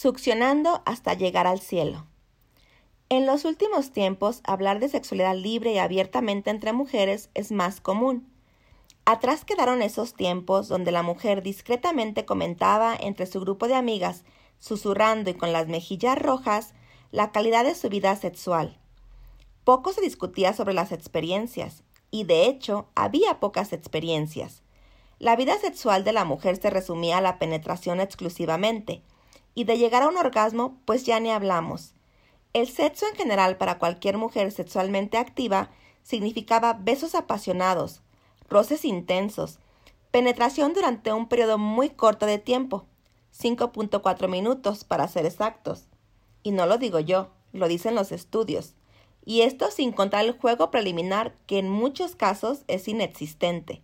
succionando hasta llegar al cielo. En los últimos tiempos, hablar de sexualidad libre y abiertamente entre mujeres es más común. Atrás quedaron esos tiempos donde la mujer discretamente comentaba entre su grupo de amigas, susurrando y con las mejillas rojas, la calidad de su vida sexual. Poco se discutía sobre las experiencias, y de hecho había pocas experiencias. La vida sexual de la mujer se resumía a la penetración exclusivamente, y de llegar a un orgasmo, pues ya ni hablamos. El sexo en general para cualquier mujer sexualmente activa significaba besos apasionados, roces intensos, penetración durante un periodo muy corto de tiempo, 5.4 minutos para ser exactos. Y no lo digo yo, lo dicen los estudios. Y esto sin contar el juego preliminar que en muchos casos es inexistente.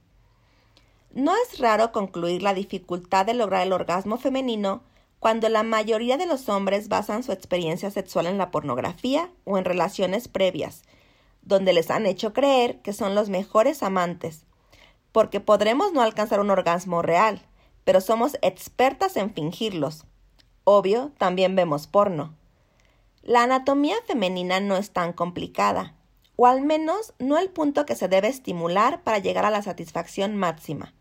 No es raro concluir la dificultad de lograr el orgasmo femenino cuando la mayoría de los hombres basan su experiencia sexual en la pornografía o en relaciones previas, donde les han hecho creer que son los mejores amantes, porque podremos no alcanzar un orgasmo real, pero somos expertas en fingirlos. Obvio, también vemos porno. La anatomía femenina no es tan complicada, o al menos no el punto que se debe estimular para llegar a la satisfacción máxima.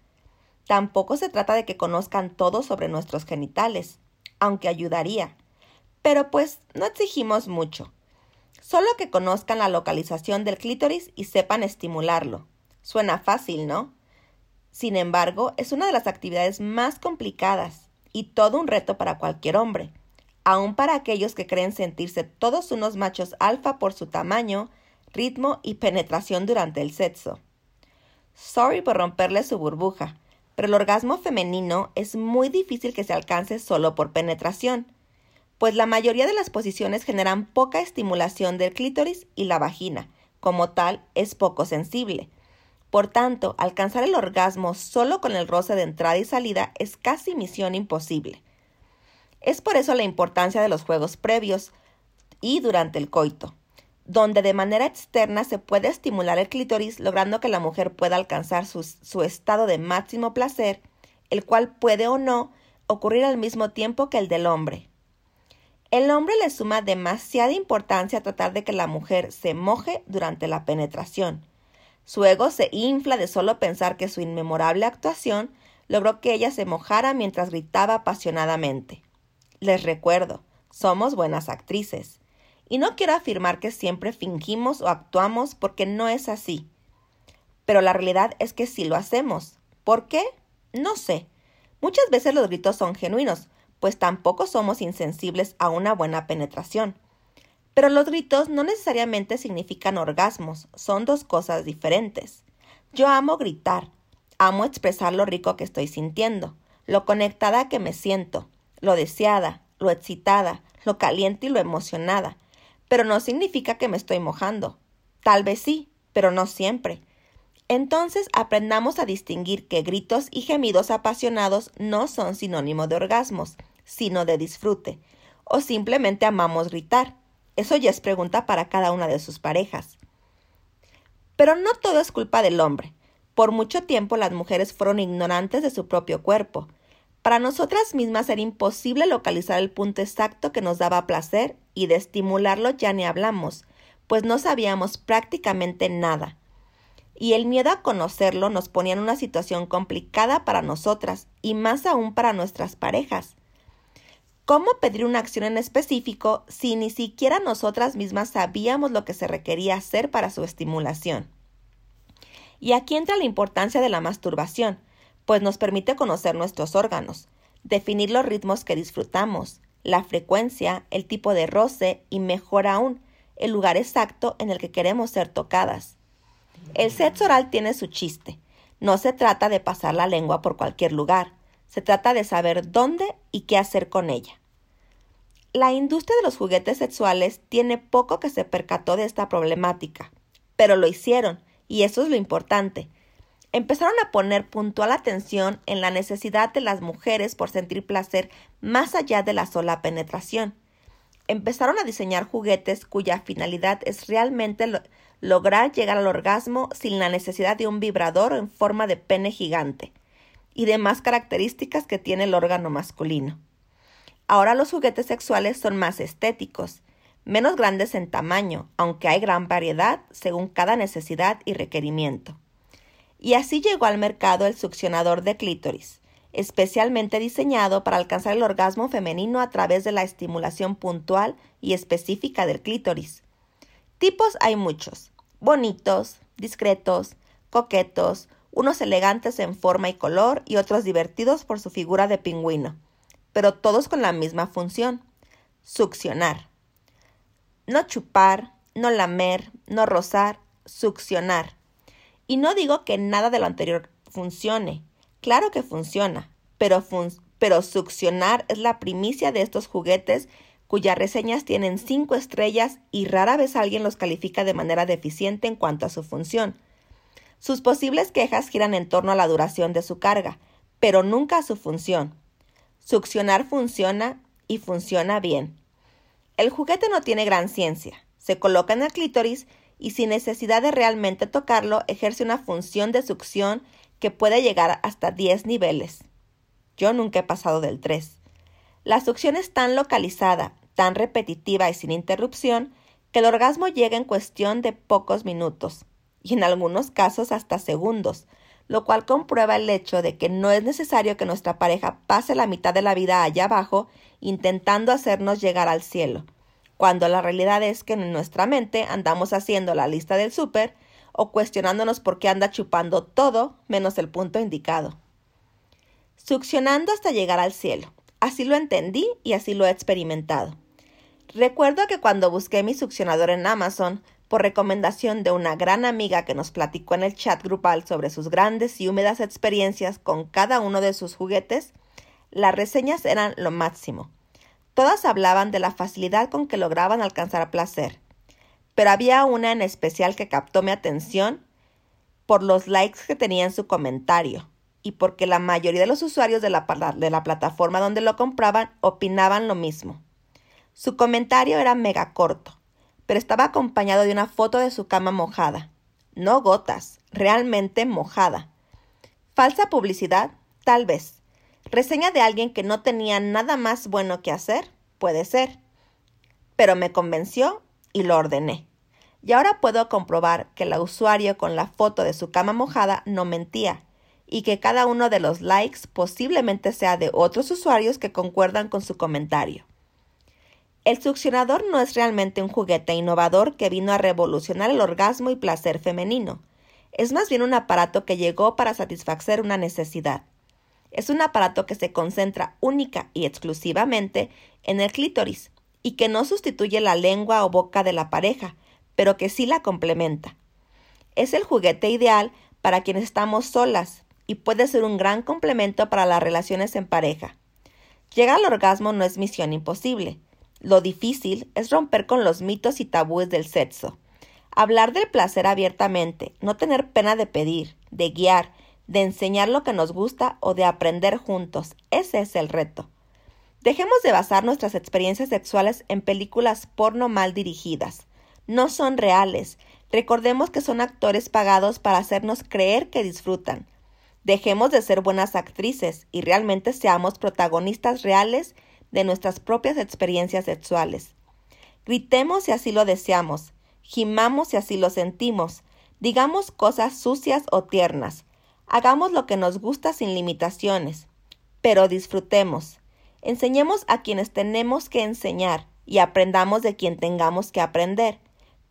Tampoco se trata de que conozcan todo sobre nuestros genitales aunque ayudaría. Pero pues no exigimos mucho. Solo que conozcan la localización del clítoris y sepan estimularlo. Suena fácil, ¿no? Sin embargo, es una de las actividades más complicadas y todo un reto para cualquier hombre, aun para aquellos que creen sentirse todos unos machos alfa por su tamaño, ritmo y penetración durante el sexo. Sorry por romperle su burbuja, pero el orgasmo femenino es muy difícil que se alcance solo por penetración, pues la mayoría de las posiciones generan poca estimulación del clítoris y la vagina, como tal, es poco sensible. Por tanto, alcanzar el orgasmo solo con el roce de entrada y salida es casi misión imposible. Es por eso la importancia de los juegos previos y durante el coito donde de manera externa se puede estimular el clítoris logrando que la mujer pueda alcanzar su, estado de máximo placer, el cual puede o no ocurrir al mismo tiempo que el del hombre. El hombre le suma demasiada importancia a tratar de que la mujer se moje durante la penetración. Su ego se infla de solo pensar que su inmemorable actuación logró que ella se mojara mientras gritaba apasionadamente. Les recuerdo, somos buenas actrices. Y no quiero afirmar que siempre fingimos o actuamos porque no es así. Pero la realidad es que sí lo hacemos. ¿Por qué? No sé. Muchas veces los gritos son genuinos, pues tampoco somos insensibles a una buena penetración. Pero los gritos no necesariamente significan orgasmos, son dos cosas diferentes. Yo amo gritar, amo expresar lo rico que estoy sintiendo, lo conectada que me siento, lo deseada, lo excitada, lo caliente y lo emocionada, pero no significa que me estoy mojando. Tal vez sí, pero no siempre. Entonces aprendamos a distinguir que gritos y gemidos apasionados no son sinónimo de orgasmos, sino de disfrute, o simplemente amamos gritar. Eso ya es pregunta para cada una de sus parejas. Pero no todo es culpa del hombre. Por mucho tiempo las mujeres fueron ignorantes de su propio cuerpo. Para nosotras mismas era imposible localizar el punto exacto que nos daba placer y de estimularlo ya ni hablamos, pues no sabíamos prácticamente nada. Y el miedo a conocerlo nos ponía en una situación complicada para nosotras y más aún para nuestras parejas. ¿Cómo pedir una acción en específico si ni siquiera nosotras mismas sabíamos lo que se requería hacer para su estimulación? Y aquí entra la importancia de la masturbación, pues nos permite conocer nuestros órganos, definir los ritmos que disfrutamos, la frecuencia, el tipo de roce y mejor aún, el lugar exacto en el que queremos ser tocadas. El sexo oral tiene su chiste. No se trata de pasar la lengua por cualquier lugar, se trata de saber dónde y qué hacer con ella. La industria de los juguetes sexuales tiene poco que se percató de esta problemática, pero lo hicieron, y eso es lo importante, empezaron a poner puntual atención en la necesidad de las mujeres por sentir placer más allá de la sola penetración. Empezaron a diseñar juguetes cuya finalidad es realmente lograr llegar al orgasmo sin la necesidad de un vibrador en forma de pene gigante y demás características que tiene el órgano masculino. Ahora los juguetes sexuales son más estéticos, menos grandes en tamaño, aunque hay gran variedad según cada necesidad y requerimiento. Y así llegó al mercado el succionador de clítoris, especialmente diseñado para alcanzar el orgasmo femenino a través de la estimulación puntual y específica del clítoris. Tipos hay muchos, bonitos, discretos, coquetos, unos elegantes en forma y color y otros divertidos por su figura de pingüino, pero todos con la misma función, succionar. No chupar, no lamer, no rozar, succionar. Y no digo que nada de lo anterior funcione, Claro que funciona, pero, succionar es la primicia de estos juguetes cuyas reseñas tienen cinco estrellas y rara vez alguien los califica de manera deficiente en cuanto a su función. Sus posibles quejas giran en torno a la duración de su carga, pero nunca a su función. Succionar funciona y funciona bien. El juguete no tiene gran ciencia. Se coloca en el clítoris y sin necesidad de realmente tocarlo ejerce una función de succión que puede llegar hasta 10 niveles. Yo nunca he pasado del 3. La succión es tan localizada, tan repetitiva y sin interrupción, que el orgasmo llega en cuestión de pocos minutos, y en algunos casos hasta segundos, lo cual comprueba el hecho de que no es necesario que nuestra pareja pase la mitad de la vida allá abajo intentando hacernos llegar al cielo, cuando la realidad es que en nuestra mente andamos haciendo la lista del súper o cuestionándonos por qué anda chupando todo menos el punto indicado. Succionando hasta llegar al cielo. Así lo entendí y así lo he experimentado. Recuerdo que cuando busqué mi succionador en Amazon, por recomendación de una gran amiga que nos platicó en el chat grupal sobre sus grandes y húmedas experiencias con cada uno de sus juguetes, las reseñas eran lo máximo. Todas hablaban de la facilidad con que lograban alcanzar placer, pero había una en especial que captó mi atención por los likes que tenía en su comentario y porque la mayoría de los usuarios de la, de la plataforma donde lo compraban opinaban lo mismo. Su comentario era mega corto, pero estaba acompañado de una foto de su cama mojada. No gotas, realmente mojada. ¿Falsa publicidad? Tal vez. ¿Reseña de alguien que no tenía nada más bueno que hacer? Puede ser. Pero me convenció y lo ordené. Y ahora puedo comprobar que el usuario con la foto de su cama mojada no mentía, y que cada uno de los likes posiblemente sea de otros usuarios que concuerdan con su comentario. El succionador no es realmente un juguete innovador que vino a revolucionar el orgasmo y placer femenino. Es más bien un aparato que llegó para satisfacer una necesidad. Es un aparato que se concentra única y exclusivamente en el clítoris, y que no sustituye la lengua o boca de la pareja, pero que sí la complementa. Es el juguete ideal para quienes estamos solas y puede ser un gran complemento para las relaciones en pareja. Llegar al orgasmo no es misión imposible. Lo difícil es romper con los mitos y tabúes del sexo. Hablar del placer abiertamente, no tener pena de pedir, de guiar, de enseñar lo que nos gusta o de aprender juntos. Ese es el reto. Dejemos de basar nuestras experiencias sexuales en películas porno mal dirigidas. No son reales. Recordemos que son actores pagados para hacernos creer que disfrutan. Dejemos de ser buenas actrices y realmente seamos protagonistas reales de nuestras propias experiencias sexuales. Gritemos si así lo deseamos, gimamos si así lo sentimos, digamos cosas sucias o tiernas, hagamos lo que nos gusta sin limitaciones, pero disfrutemos. Enseñemos a quienes tenemos que enseñar y aprendamos de quien tengamos que aprender.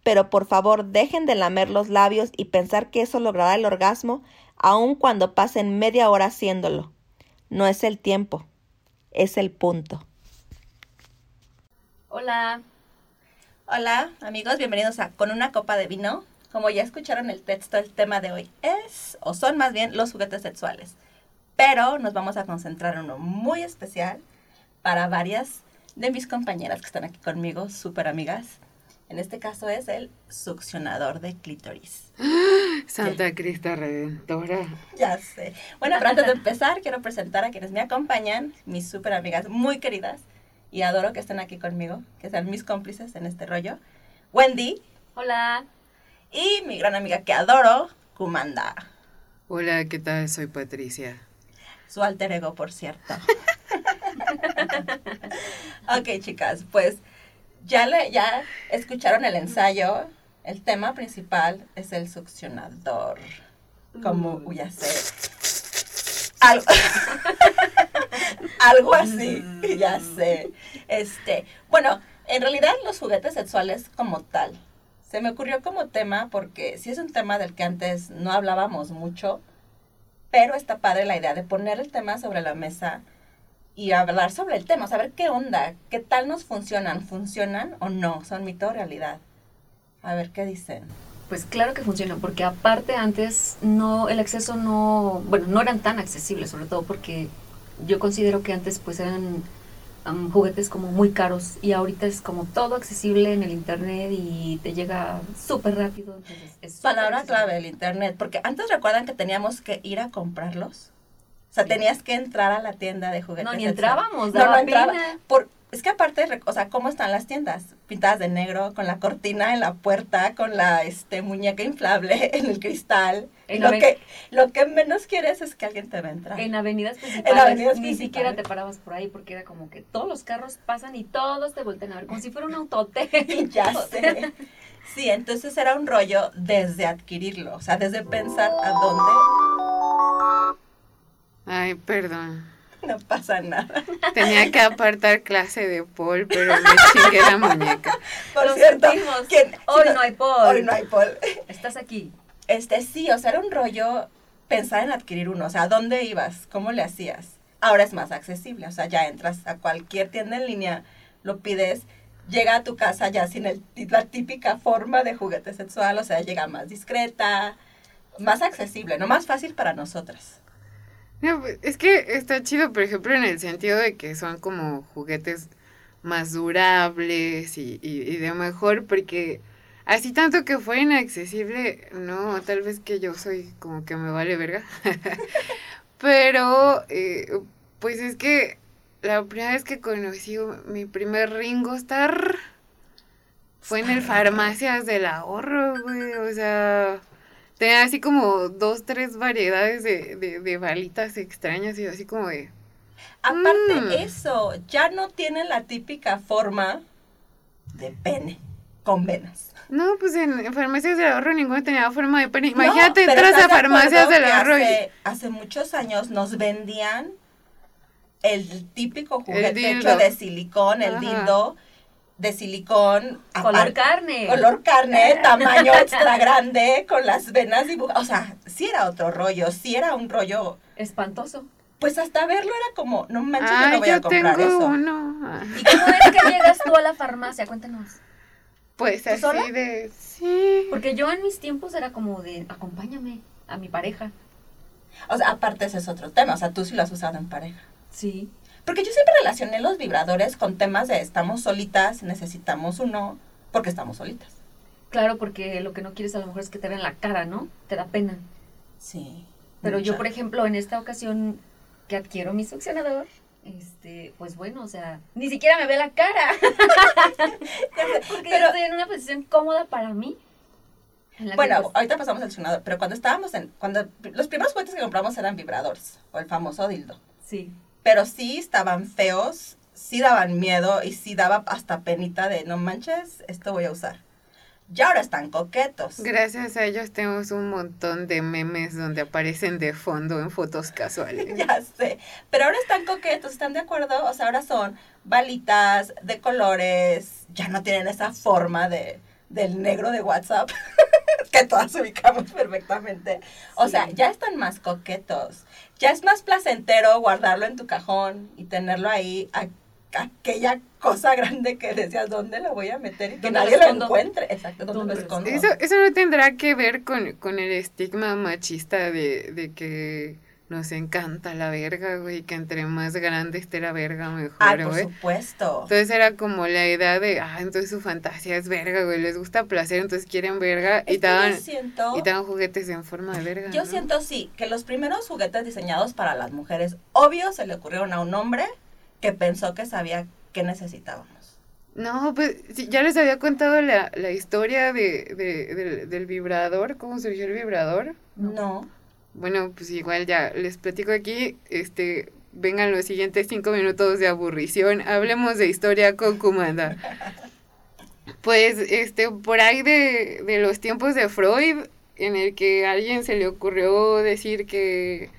Pero por favor dejen de lamer los labios y pensar que eso logrará el orgasmo aun cuando pasen media hora haciéndolo. No es el tiempo, es el punto. Hola. Hola amigos, bienvenidos a Con una copa de vino. Como ya escucharon el texto, el tema de hoy es, o son más bien, los juguetes sexuales. Pero nos vamos a concentrar en uno muy especial para varias de mis compañeras que están aquí conmigo, súper amigas. En este caso es el succionador de clítoris. Santa Crista Redentora. Ya sé. Bueno, pero antes de empezar, quiero presentar a quienes me acompañan, mis súper amigas muy queridas, y adoro que estén aquí conmigo, que sean mis cómplices en este rollo. Wendy. Hola. Y mi gran amiga que adoro, Kumanda. Hola, ¿qué tal? Soy Patricia. Su alter ego, por cierto. Ok, chicas, pues ya, le, ya escucharon el ensayo. El tema principal es el succionador. Como, Mm. ya sé. Algo, algo así, ya sé. Este, bueno, en realidad los juguetes sexuales como tal. Se me ocurrió como tema porque sí es un tema del que antes no hablábamos mucho, pero está padre la idea de poner el tema sobre la mesa y hablar sobre el tema, saber qué onda, qué tal nos funcionan, funcionan o no, son mito o realidad. A ver qué dicen. Pues claro que funciona, porque aparte antes no, el acceso no, bueno, no eran tan accesibles, sobre todo porque yo considero que antes pues eran am, juguetes como muy caros y ahorita es como todo accesible en el internet y te llega súper rápido. Entonces es Palabra accesible. clave, el internet, porque antes recuerdan que teníamos que ir a comprarlos. O sea, tenías que entrar a la tienda de juguetes. No, ni entrábamos, No, no entraba. Por, es que aparte, o sea, ¿cómo están las tiendas? Pintadas de negro, con la cortina en la puerta, con la este, muñeca inflable en el cristal. En lo, que, lo que menos quieres es que alguien te vea entrar. En avenidas principales, avenidas ni principales. siquiera te parabas por ahí porque era como que todos los carros pasan y todos te voltean a ver, como si fuera un autohotel. ya sé. Sí, entonces era un rollo desde adquirirlo, o sea, desde pensar a dónde Ay, perdón. no pasa nada. Tenía que apartar clase de Paul, pero me chingué la muñeca. Por Lo cierto, sentimos. ¿quién- Hoy no hay Paul. Hoy no hay Paul. Estás aquí. Este, sí, o sea, era un rollo pensar en adquirir uno, o sea, ¿a dónde ibas? ¿Cómo le hacías? Ahora es más accesible, o sea, ya entras a cualquier tienda en línea, lo pides, llega a tu casa ya sin el, la típica forma de juguete sexual, o sea, llega más discreta, más accesible, no más fácil para nosotras. No, pues, es que está chido, por ejemplo, en el sentido de que son como juguetes más durables y, y, y de mejor, porque así tanto que fue inaccesible, no, tal vez que yo soy como que me vale verga. Pero, eh, pues es que la primera vez que conocí mi primer Ringo Starr fue en el Farmacias del Ahorro, güey, o sea... Tenía así como dos, tres variedades de, de, de balitas extrañas y así como de... Aparte Mm. eso, ya no tienen la típica forma de pene con venas. No, pues en, farmacias del ahorro ninguno tenía forma de pene. No, Imagínate, pero entras ¿estás a farmacias del ahorro hace, hace muchos años nos vendían el típico juguete hecho de silicón, el Ajá. dildo de silicón. Color carne. Color carne, tamaño extra grande, con las venas dibujadas. O sea, sí era otro rollo, sí era un rollo. Espantoso. Pues hasta verlo era como, no manches, yo Ay, no voy yo a comprar tengo eso. uno. ¿Y cómo es que llegas tú a la farmacia? Cuéntanos. Pues ¿Tú así sola? de... Sí. Porque yo en mis tiempos era como de, acompáñame a mi pareja. O sea, aparte ese es otro tema. O sea, tú sí lo has usado en pareja. Sí. Porque yo siempre relacioné los vibradores con temas de estamos solitas, necesitamos uno, porque estamos solitas. Claro, porque lo que no quieres a lo mejor es que te vean la cara, ¿no? Te da pena. Sí. Pero yo, por ejemplo, en esta ocasión que adquiero mi succionador, este, pues bueno, o sea, ni siquiera me ve la cara. Porque Pero- estoy en una posición cómoda para mí. Bueno, pues, ahorita pasamos al sonador, pero cuando estábamos en, cuando los primeros juguetes que compramos eran vibradores, o el famoso dildo. sí. Pero sí estaban feos, sí daban miedo y sí daba hasta penita de no manches, esto voy a usar. Ya ahora están coquetos. Gracias a ellos tenemos un montón de memes donde aparecen de fondo en fotos casuales. ya sé. Pero ahora están coquetos, ¿están de acuerdo? O sea, ahora son balitas de colores, ya no tienen esa forma de, del negro de WhatsApp, que todas ubicamos perfectamente. O Sí. sea, ya están más coquetos. Ya es más placentero guardarlo en tu cajón y tenerlo ahí, a- aquella cosa grande que decías, ¿dónde lo voy a meter? Y que ¿Dónde lo nadie lo encuentre. Exacto, ¿dónde, ¿Dónde lo lo escondo? Eso, eso no tendrá que ver con, con el estigma machista de, de que nos encanta la verga, güey, que entre más grande esté la verga mejor, Ay, por güey. supuesto. Entonces era como la idea de, ah, entonces su fantasía es verga, güey, les gusta placer, entonces quieren verga Es y yo siento... y dan juguetes en forma de verga. Yo ¿no? siento sí, que los primeros juguetes diseñados para las mujeres, obvio se le ocurrieron a un hombre que pensó que sabía qué necesitábamos. No, pues sí, ya les había contado la, la historia de, de- del, del vibrador, cómo surgió el vibrador. No. Bueno, pues igual ya les platico aquí, este, vengan los siguientes cinco minutos de aburrición, hablemos de historia con Kumanda. Pues, este, por ahí de, de los tiempos de Freud, en el que a alguien se le ocurrió decir que,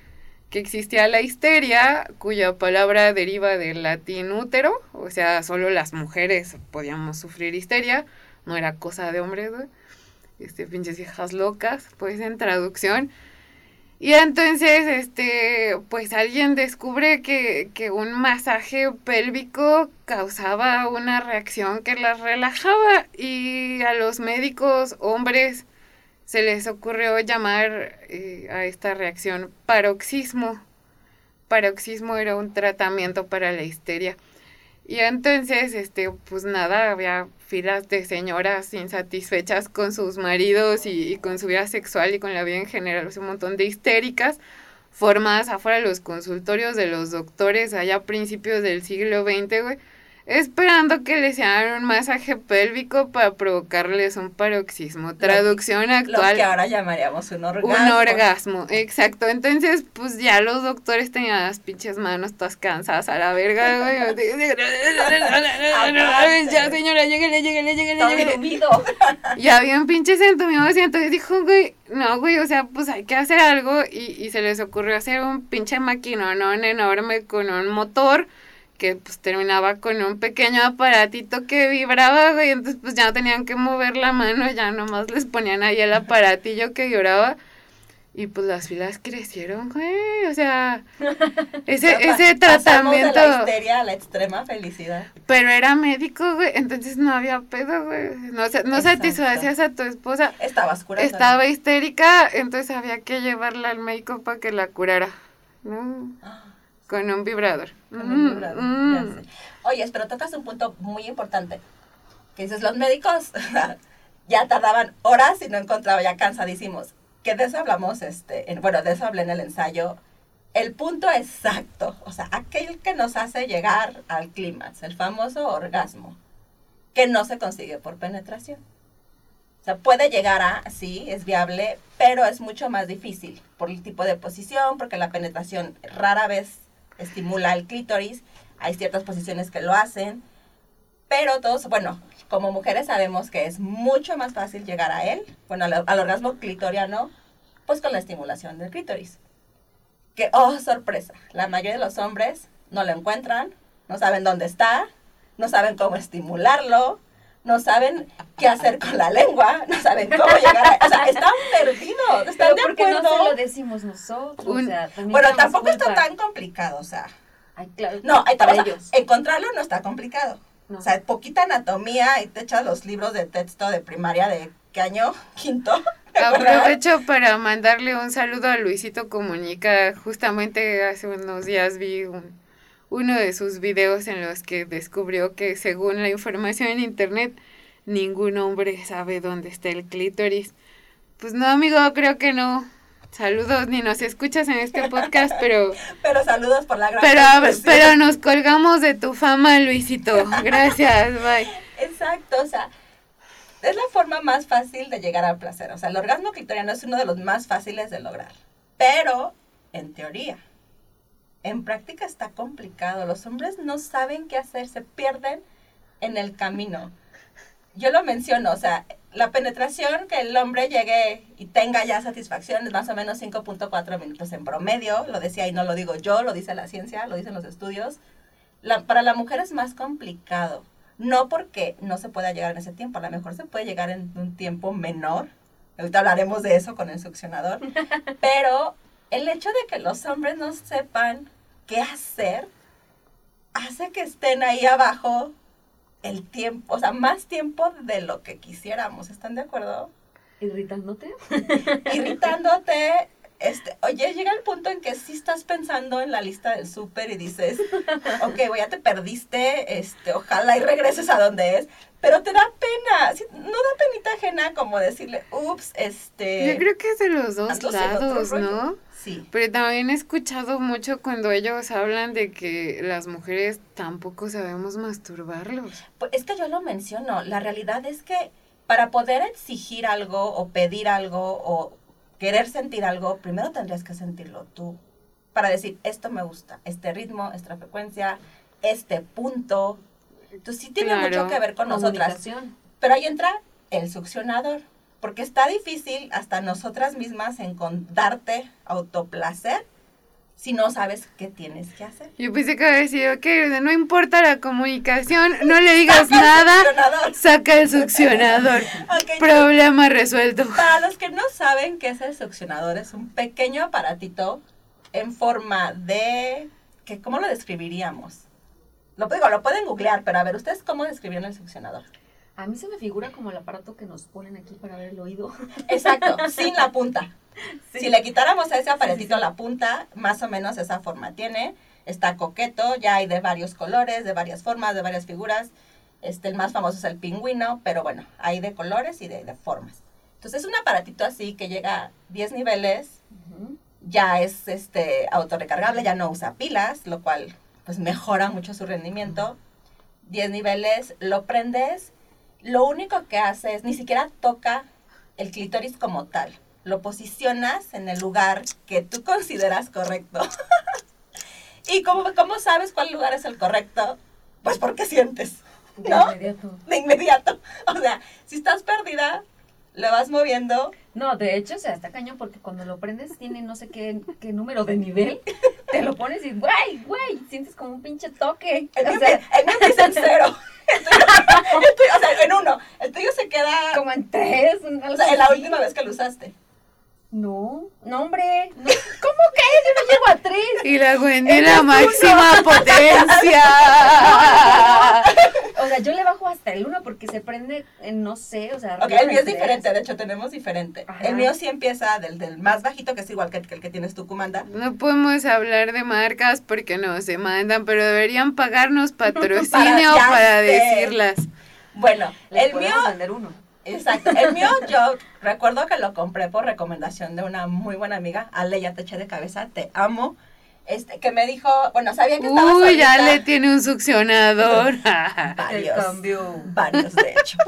que existía la histeria, cuya palabra deriva del latín útero, o sea, solo las mujeres podíamos sufrir histeria, no era cosa de hombres. Este, pinches hijas locas, pues en traducción. Y entonces, este, pues alguien descubre que, que un masaje pélvico causaba una reacción que las relajaba y a los médicos hombres se les ocurrió llamar eh, a esta reacción paroxismo. Paroxismo era un tratamiento para la histeria. Y entonces, este, pues nada, había filas de señoras insatisfechas con sus maridos y, y con su vida sexual y con la vida en general, un montón de histéricas formadas afuera de los consultorios de los doctores allá a principios del siglo XX, güey esperando que les hagan un masaje pélvico para provocarles un paroxismo. Traducción actual. Lo que ahora llamaríamos un orgasmo. Un orgasmo, exacto. Entonces, pues ya los doctores tenían las pinches manos todas cansadas a la verga, güey. ya, señora, lléguele, lléguele, lléguele. Ya habían pinches entumiados y entonces dijo, güey, no, güey, o sea, pues hay que hacer algo y, y se les ocurrió hacer un pinche maquinón enorme con un motor que pues terminaba con un pequeño aparatito que vibraba, güey, entonces pues ya no tenían que mover la mano, ya nomás les ponían ahí el aparatillo que lloraba. Y pues las filas crecieron, güey, o sea, ese, ese tratamiento... De la histeria a la extrema felicidad. Pero era médico, güey, entonces no había pedo, güey, no, no satisfacías a tu esposa. Estaba oscura. Estaba histérica, entonces había que llevarla al médico para que la curara, ¿no? Con un vibrador. Con un vibrador, mm. Oye, pero tocas un punto muy importante. Que dices, los médicos ya tardaban horas y no encontraba ya cansadísimos. Que de eso hablamos, este, en, bueno, de eso hablé en el ensayo. El punto exacto, o sea, aquel que nos hace llegar al clímax, el famoso orgasmo, que no se consigue por penetración. O sea, puede llegar a, sí, es viable, pero es mucho más difícil por el tipo de posición, porque la penetración rara vez estimula el clítoris, hay ciertas posiciones que lo hacen, pero todos, bueno, como mujeres sabemos que es mucho más fácil llegar a él, bueno, al, orgasmo clitoriano, pues con la estimulación del clítoris. Que, oh, sorpresa, la mayoría de los hombres no lo encuentran, no saben dónde está, no saben cómo estimularlo, no saben qué hacer con la lengua, no saben cómo llegar a... O sea, están perdidos, están de acuerdo. no se lo decimos nosotros, o sea, Bueno, tampoco está tan complicado, o sea... Ay, claro, no, hay, o sea, encontrarlo no está complicado. O sea, poquita anatomía y te echas los libros de texto de primaria de qué año, quinto. Aprovecho para mandarle un saludo a Luisito Comunica. Justamente hace unos días vi un uno de sus videos en los que descubrió que según la información en internet, ningún hombre sabe dónde está el clítoris. Pues no, amigo, creo que no. Saludos, ni nos escuchas en este podcast, pero... pero saludos por la gran pero, pero nos colgamos de tu fama, Luisito. Gracias, bye. Exacto, o sea, es la forma más fácil de llegar al placer. O sea, el orgasmo clitoriano es uno de los más fáciles de lograr. Pero, en teoría, en práctica está complicado. Los hombres no saben qué hacer, se pierden en el camino. Yo lo menciono, o sea, la penetración, que el hombre llegue y tenga ya satisfacción es más o menos 5.4 minutos en promedio. Lo decía y no lo digo yo, lo dice la ciencia, lo dicen los estudios. para la mujer es más complicado. No porque no se pueda llegar en ese tiempo, a lo mejor se puede llegar en un tiempo menor. Ahorita hablaremos de eso con el succionador. Pero el hecho de que los hombres no sepan qué hacer, hace que estén ahí abajo el tiempo, o sea, más tiempo de lo que quisiéramos. ¿Están de acuerdo? Irritándote. Irritándote. Este, oye, llega el punto en que sí estás pensando en la lista del súper y dices, ok, bueno, ya te perdiste, este, ojalá y regreses a donde es, pero te da pena, no da penita ajena como decirle, ups, este... Yo creo que es de los dos lados, ¿no? Pero también he escuchado mucho cuando ellos hablan de que las mujeres tampoco sabemos masturbarlos. Pues es que yo lo menciono, la realidad es que para poder exigir algo o pedir algo o querer sentir algo, primero tendrías que sentirlo tú. para decir, esto me gusta, este ritmo, esta frecuencia, este punto. Entonces sí tiene Claro. mucho que ver con nosotras. Pero ahí entra el succionador, porque está difícil hasta nosotras mismas en darte autoplacer si no sabes qué tienes que hacer. Yo pensé que había decir, ok, no importa la comunicación, no le digas nada, saca el succionador. Problema resuelto. Para los que no saben qué es el succionador, es un pequeño aparatito en forma de... Que, ¿Cómo lo describiríamos? Lo, digo, lo pueden googlear, pero a ver, ¿ustedes cómo describieron el succionador? A mí se me figura como el aparato que nos ponen aquí para ver el oído. Exacto, sin la punta. Si le quitáramos a ese aparatito la punta, más o menos esa forma tiene. Está coqueto, ya hay de varios colores, de varias formas, de varias figuras. Este, el más famoso es el pingüino, pero bueno, hay de colores y de, de formas. Entonces es un aparatito así que llega a 10 niveles, Ujú. ya es este autorrecargable, ya no usa pilas, lo cual pues mejora mucho su rendimiento. 10 niveles, lo prendes, lo único que hace es ni siquiera toca el clítoris como tal. Lo posicionas en el lugar que tú consideras correcto. ¿Y cómo, cómo sabes cuál lugar es el correcto? Pues porque sientes, De ¿No? inmediato. de inmediato. O sea, si estás perdida, lo vas moviendo No, de hecho, o sea, está cañón porque cuando lo prendes tiene no sé qué, qué número de nivel. Te lo pones y, güey, güey, sientes como un pinche toque. El O sea, el cero. El tuyo, el tuyo- o sea, en uno. El tuyo se queda. como en tres. O sea, en la última vez que lo usaste. No, no, hombre. no. ¿Cómo que? Yo no llego a tres. Y la Wendy la máxima potencia. O sea, yo le bajo hasta el uno porque se prende, en, no sé, o sea. Ok, el mío es diferente. De hecho, tenemos diferente. Ajá. El mío sí empieza del, del más bajito, que es igual que, que el que tienes tú, Comanda. No podemos hablar de marcas porque nos demandan, pero deberían pagarnos patrocinio Para- decirlas. Bueno, el mío. vender uno. Exacto. El mío, yo recuerdo que lo compré por recomendación de una muy buena amiga. Ale, ya te eché de cabeza, te amo. Este, que me dijo, bueno, sabía que estaba Uy, ya le tiene un succionador. El Varios. cambio. Varios, de hecho.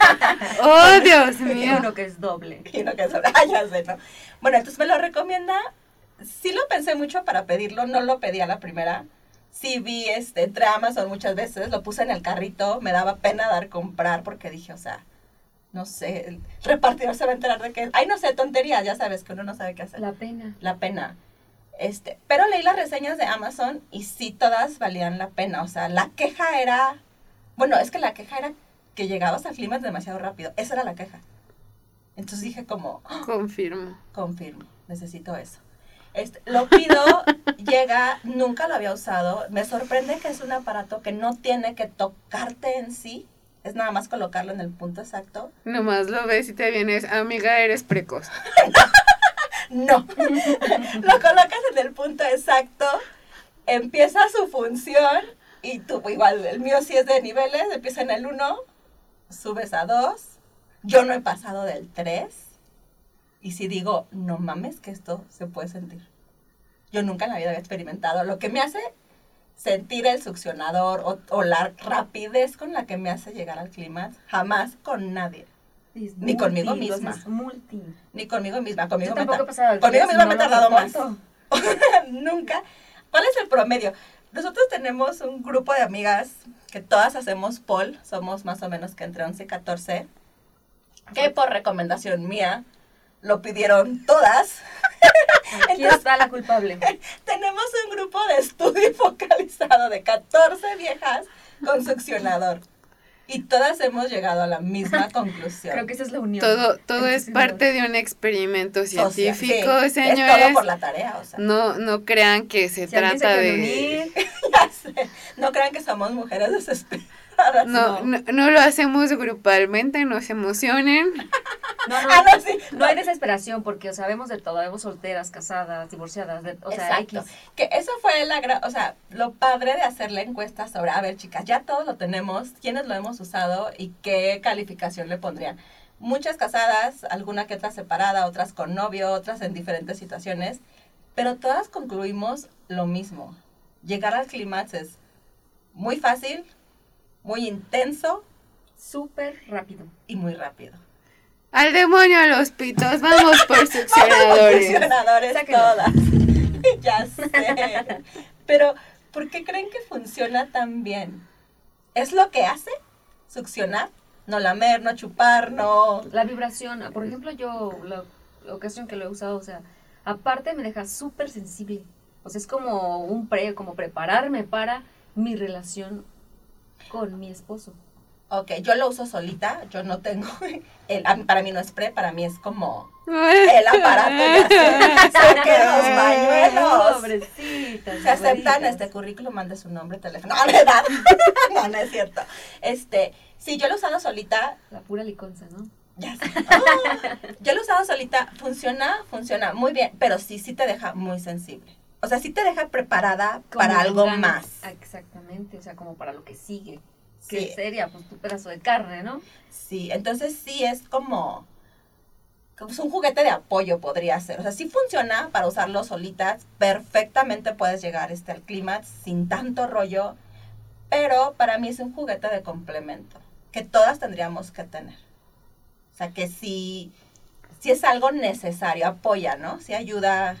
oh, Dios Y mío. uno que es doble. Y uno que sobre, ah, ya sé, ¿no? Bueno, entonces me lo recomienda. Sí lo pensé mucho para pedirlo, no lo pedí a la primera. Sí vi, este, entré a Amazon muchas veces, lo puse en el carrito, me daba pena dar comprar porque dije, o sea, no sé, el repartidor se va a enterar de que, ay, no sé, tonterías, ya sabes que uno no sabe qué hacer. La pena. La pena. Este, pero leí las reseñas de Amazon y sí todas valían la pena, o sea, la queja era, bueno, es que la queja era que llegabas al clima demasiado rápido, esa era la queja. Entonces dije como, Confirmo. Confirmo, necesito eso. Este, lo pido, llega, nunca lo había usado. Me sorprende que es un aparato que no tiene que tocarte en sí. Es nada más colocarlo en el punto exacto. Nomás lo ves y te vienes, amiga, eres precoz. No. lo colocas en el punto exacto, empieza su función y tú, igual, el mío sí es de niveles, empieza en el 1, subes a 2. Yo no he pasado del 3. Y si digo, no mames que esto se puede sentir. Yo nunca en la vida había experimentado. Lo que me hace sentir el succionador o, o la rapidez con la que me hace llegar al clima, jamás con nadie. Ni conmigo multi, o sea, misma. es multi. Ni conmigo misma. Conmigo, me, ta- conmigo misma no me he tardado más. Nunca. ¿Cuál es el promedio? Nosotros tenemos un grupo de amigas que todas hacemos poll, somos más o menos que entre 11 y 14, que por recomendación mía lo pidieron todas. Aquí está la culpable. Tenemos un grupo de estudio focalizado de 14 viejas con succionador. Y todas hemos llegado a la misma conclusión. Creo que esa es la unión. Todo, todo es Entonces, parte de un experimento Social, científico, sí, señores. Es todo por la tarea, o sea. No, no crean que se Si se trata quiere de... unir, Ya sé. No crean que somos mujeres desesperadas. No, no, no lo hacemos grupalmente, no se emocionen. No, no, Ah, no, sí. no hay desesperación porque o sabemos de todo, vemos solteras, casadas, divorciadas, de- o sea, Exacto. X. Que eso fue la gra- o sea, lo padre de hacer la encuesta sobre, a ver, chicas, ya todos lo tenemos, quiénes lo hemos usado y qué calificación le pondrían. Muchas casadas, alguna que otra separada, otras con novio, otras en diferentes situaciones, pero todas concluimos lo mismo. Llegar al clímax es muy fácil, muy intenso Súper rápido. y muy rápido. Al demonio a los pitos, vamos por succionadores. Funcionadores Sáquenlo. todas. ya sé. Pero, ¿por qué creen que funciona tan bien? ¿Es lo que hace? ¿Succionar? No lamer, no chupar, no... La vibración, por ejemplo, yo, la ocasión que lo he usado, o sea, aparte me deja súper sensible. O sea, es como un pre, como prepararme para mi relación con mi esposo. Ok, yo lo uso solita, yo no tengo, el, para mí no es pre, para mí es como el aparato ya se, los bañuelos. Pobrecita. Se aceptan este currículum, mande su nombre, teléfono. No, verdad. no, no es cierto. Este, sí, yo lo he usado solita. La pura liconza, ¿no? Ya sé. Oh, yo lo he usado solita, funciona, funciona muy bien, pero sí, sí te deja muy sensible. O sea, sí te deja preparada para algo más. Exactamente, o sea, como para lo que sigue. Que sería, pues, tu pedazo de carne, ¿no? Sí, entonces sí es como, como un juguete de apoyo podría ser. O sea, sí funciona para usarlo solitas, perfectamente puedes llegar este, al clímax sin tanto rollo, pero para mí es un juguete de complemento que todas tendríamos que tener. O sea, que sí, sí es algo necesario, apoya, ¿no? Sí ayuda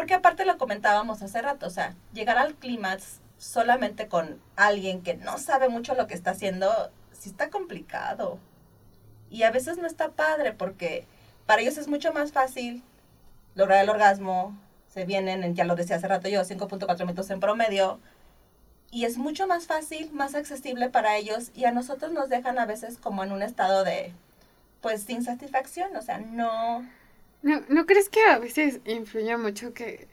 porque aparte lo comentábamos hace rato, o sea, llegar al clímax solamente con alguien que no sabe mucho lo que está haciendo, sí está complicado. Y a veces no está padre porque para ellos es mucho más fácil lograr el orgasmo. Se vienen, en, ya lo decía hace rato yo, 5.4 minutos en promedio. Y es mucho más fácil, más accesible para ellos y a nosotros nos dejan a veces como en un estado de, pues, sin satisfacción. O sea, no, ¿No, ¿No crees que a veces influye mucho que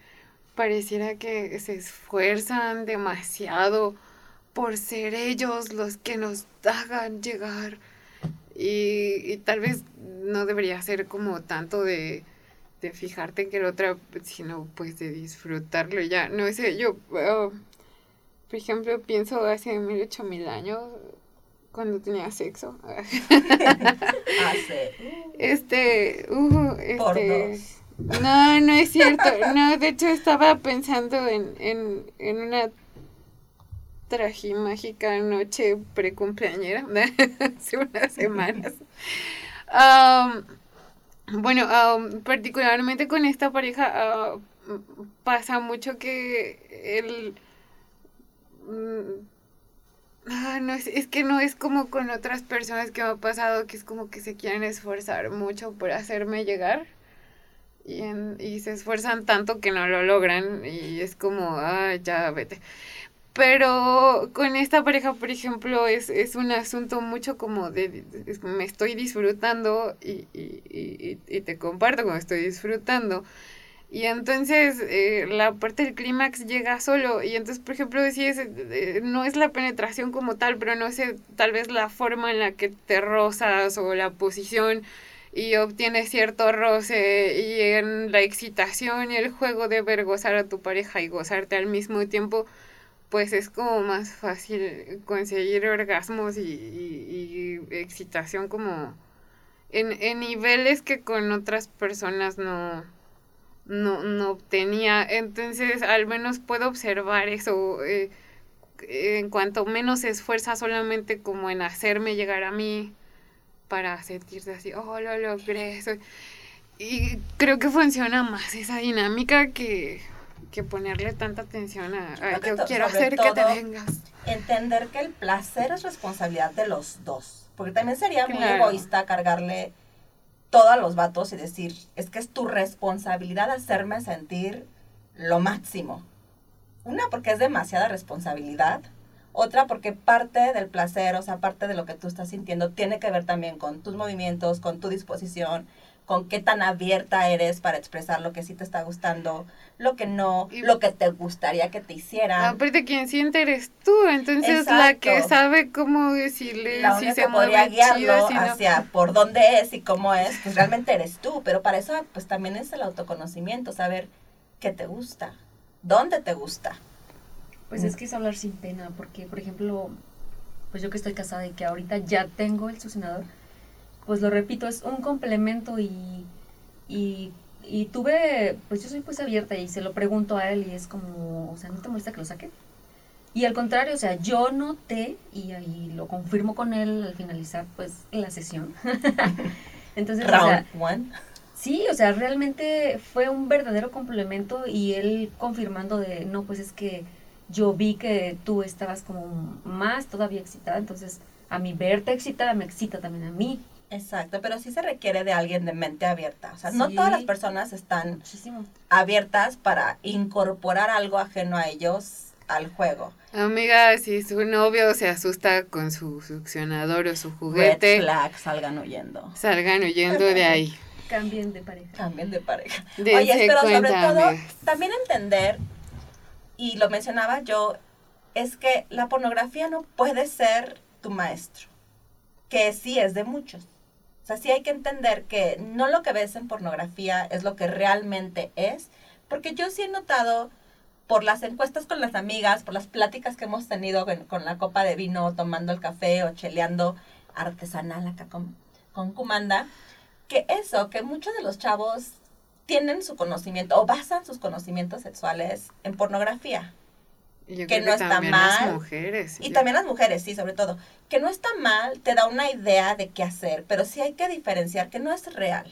pareciera que se esfuerzan demasiado por ser ellos los que nos hagan llegar? Y, tal vez no debería ser como tanto de, de fijarte en que el otro, sino pues de disfrutarlo ya. No sé, yo, oh, por ejemplo, pienso hace mil, ocho mil años, cuando tenía sexo. Este, uh, este. No, no es cierto. No, de hecho estaba pensando en, en, en una tragimágica noche precumpleañera hace unas semanas. bueno, particularmente con esta pareja ah, pasa mucho que el mm, Ah, no, es, es que no es como con otras personas que me ha pasado, que es como que se quieren esforzar mucho por hacerme llegar. Y, y se esfuerzan tanto que no lo logran y es como, ah, ya vete. Pero con esta pareja, por ejemplo, es, es un asunto mucho como de, me estoy disfrutando y, y, y, y te comparto como estoy disfrutando. Y entonces eh, la parte del clímax llega solo. Y entonces, por ejemplo, si es, eh, no es la penetración como tal, pero no sé, tal vez la forma en la que te rozas o la posición y obtienes cierto roce y en la excitación y el juego de ver gozar a tu pareja y gozarte al mismo tiempo, pues es como más fácil conseguir orgasmos y, y, y excitación como en, en niveles que con otras personas no no, no obtenía. Entonces, al menos puedo observar eso. Eh, en cuanto menos se esfuerza solamente como en hacerme llegar a mí para sentirse así, oh, lo logré. Y creo que funciona más esa dinámica que, que ponerle tanta atención a, yo quiero hacer que te vengas. Entender que el placer es responsabilidad de los dos. Porque también sería muy egoísta cargarle todos los vatos y decir, es que es tu responsabilidad hacerme sentir lo máximo. Una, porque es demasiada responsabilidad. Otra, porque parte del placer, o sea, parte de lo que tú estás sintiendo, tiene que ver también con tus movimientos, con tu disposición, con qué tan abierta eres para expresar lo que sí te está gustando, lo que no, lo que te gustaría que te hicieran. Aparte, quien siente eres tú, entonces la que sabe cómo decirle la si se que podría guiarlo hacia por dónde es y cómo es, pues realmente eres tú, pero para eso pues también es el autoconocimiento, saber qué te gusta, dónde te gusta. Pues es que es hablar sin pena, porque por ejemplo, pues yo que estoy casada y que ahorita ya tengo el succionador, pues lo repito, es un complemento y, y, tuve, pues yo soy pues abierta y se lo pregunto a él y es como, o sea, ¿no te molesta que lo saque? Y al contrario, o sea, yo noté y, y lo confirmo con él al finalizar pues la sesión. Entonces, Round one. Sí, o sea, realmente fue un verdadero complemento y él confirmando de, no, pues es que yo vi que tú estabas como más todavía excitada, entonces a mí verte excitada me excita también a mí. Exacto, pero sí se requiere de alguien de mente abierta. O sea, no todas las personas están Muchísimo. abiertas para incorporar algo ajeno a ellos al juego. Amiga, si su novio se asusta con su succionador o su Red juguete, flag, salgan huyendo. salgan huyendo de ahí. Cambien de pareja. Cambien de pareja. Dense Oye, pero sobre todo, amigas. también entender, y lo mencionaba yo, es que la pornografía no puede ser tu maestro, que sí es de muchos. O sea, sí hay que entender que no lo que ves en pornografía es lo que realmente es, porque yo sí he notado por las encuestas con las amigas, por las pláticas que hemos tenido con, la copa de vino, tomando el café o cheleando artesanal acá con, con Kumanda, que eso, que muchos de los chavos tienen su conocimiento o basan sus conocimientos sexuales en pornografía. Yo que creo no está también mal. las mujeres. Y yo- también las mujeres, sí, sobre todo. Que no está mal, te da una idea de qué hacer, pero sí hay que diferenciar que no es real.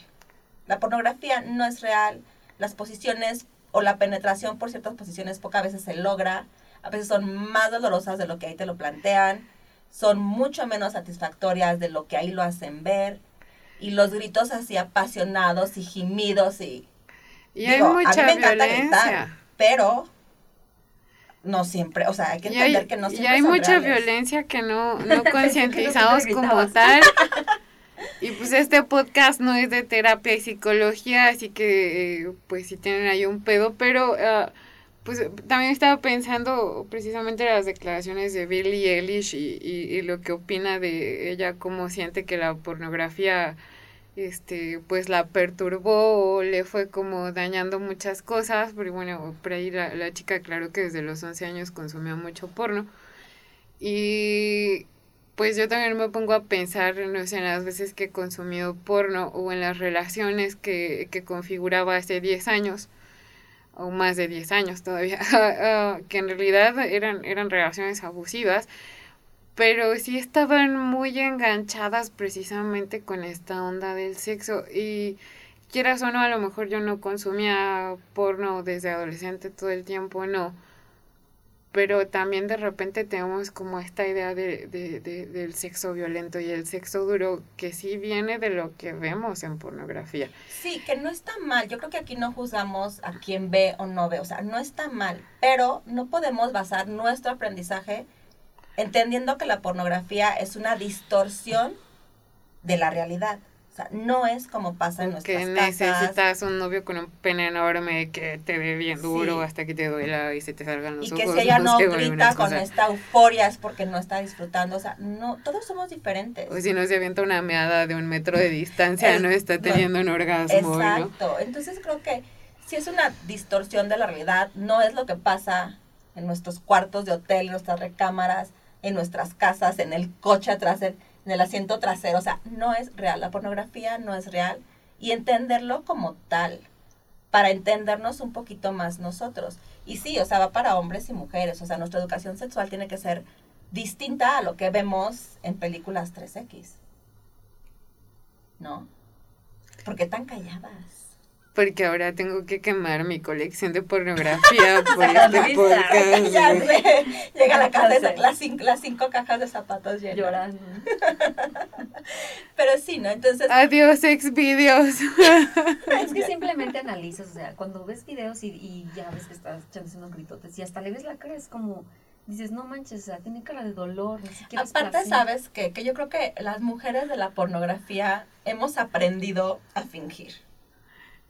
La pornografía no es real. Las posiciones o la penetración por ciertas posiciones pocas veces se logra. A veces son más dolorosas de lo que ahí te lo plantean. Son mucho menos satisfactorias de lo que ahí lo hacen ver. Y los gritos así apasionados y gimidos y Y hay Digo, a mí mucha me encanta violencia. gritar, pero no siempre, o sea, hay que Y hay, entender que no y siempre hay son mucha reales. violencia que no, no concientizamos como tal. Y pues este podcast no es de terapia y psicología, así que eh, pues si tienen ahí un pedo, pero ah, pues también estaba pensando precisamente en las declaraciones de Billie Eilish y, y, y lo que opina de ella, cómo siente que la pornografía este pues la perturbó o le fue como dañando muchas cosas, porque bueno, por ahí la, la chica aclaró que desde los 11 años consumía mucho porno. Y pues yo también me pongo a pensar, no en las veces que he consumido porno o en las relaciones que, que configuraba hace 10 años o más de 10 años todavía, ah, que en realidad eran, eran relaciones abusivas, pero sí estaban muy enganchadas precisamente con esta onda del sexo. Y quieras o no, a lo mejor yo no consumía porno desde adolescente todo el tiempo, no, pero también de repente tenemos como esta idea de, de, de- del sexo violento y el sexo duro que sí viene de lo que vemos en pornografía. Sí, que no está mal. Yo creo que aquí no juzgamos a quien ve o no ve. O sea, no está mal. Pero no podemos basar nuestro aprendizaje entendiendo que la pornografía es una distorsión de la realidad. O sea, no es como pasa en Que nuestras casas. necesitas un novio con un pene enorme que te dé bien duro Sí. hasta que te duela y se te salgan los Y ojos. que si ella no sé, o grita con esta euforia es porque no está disfrutando. O sea, no, todos somos diferentes. O si no se avienta una meada de un metro de distancia, no está no. teniendo un orgasmo, ¿no? Exacto. Entonces creo que si es una distorsión de la realidad, no es lo que pasa en nuestros cuartos de hotel, en nuestras recámaras, en nuestras casas, en el coche atrás, en, en el asiento trasero. O sea, no es real. La pornografía no es real. Y entenderlo como tal, para entendernos un poquito más nosotros. Y sí, o sea, va para hombres y mujeres. O sea, nuestra educación sexual tiene que ser distinta a lo que vemos en películas 3X. ¿No? ¿Por qué tan calladas? Porque ahora tengo que quemar mi colección de pornografía por este podcast. Ya sé. Llega a la sé. saca las cinco, las cinco cajas de zapatos llenas. Llorando. Pero sí, ¿no? Entonces, Adiós, ex videos. Es que simplemente analizas, o sea, cuando ves videos y, y ya ves que estás echándose unos gritotes y hasta le ves la cara, es como, dices, no manches, o sea, tiene cara de dolor, ni siquiera aparte, placer". ¿sabes qué? Que yo creo que las mujeres de la pornografía hemos aprendido a fingir.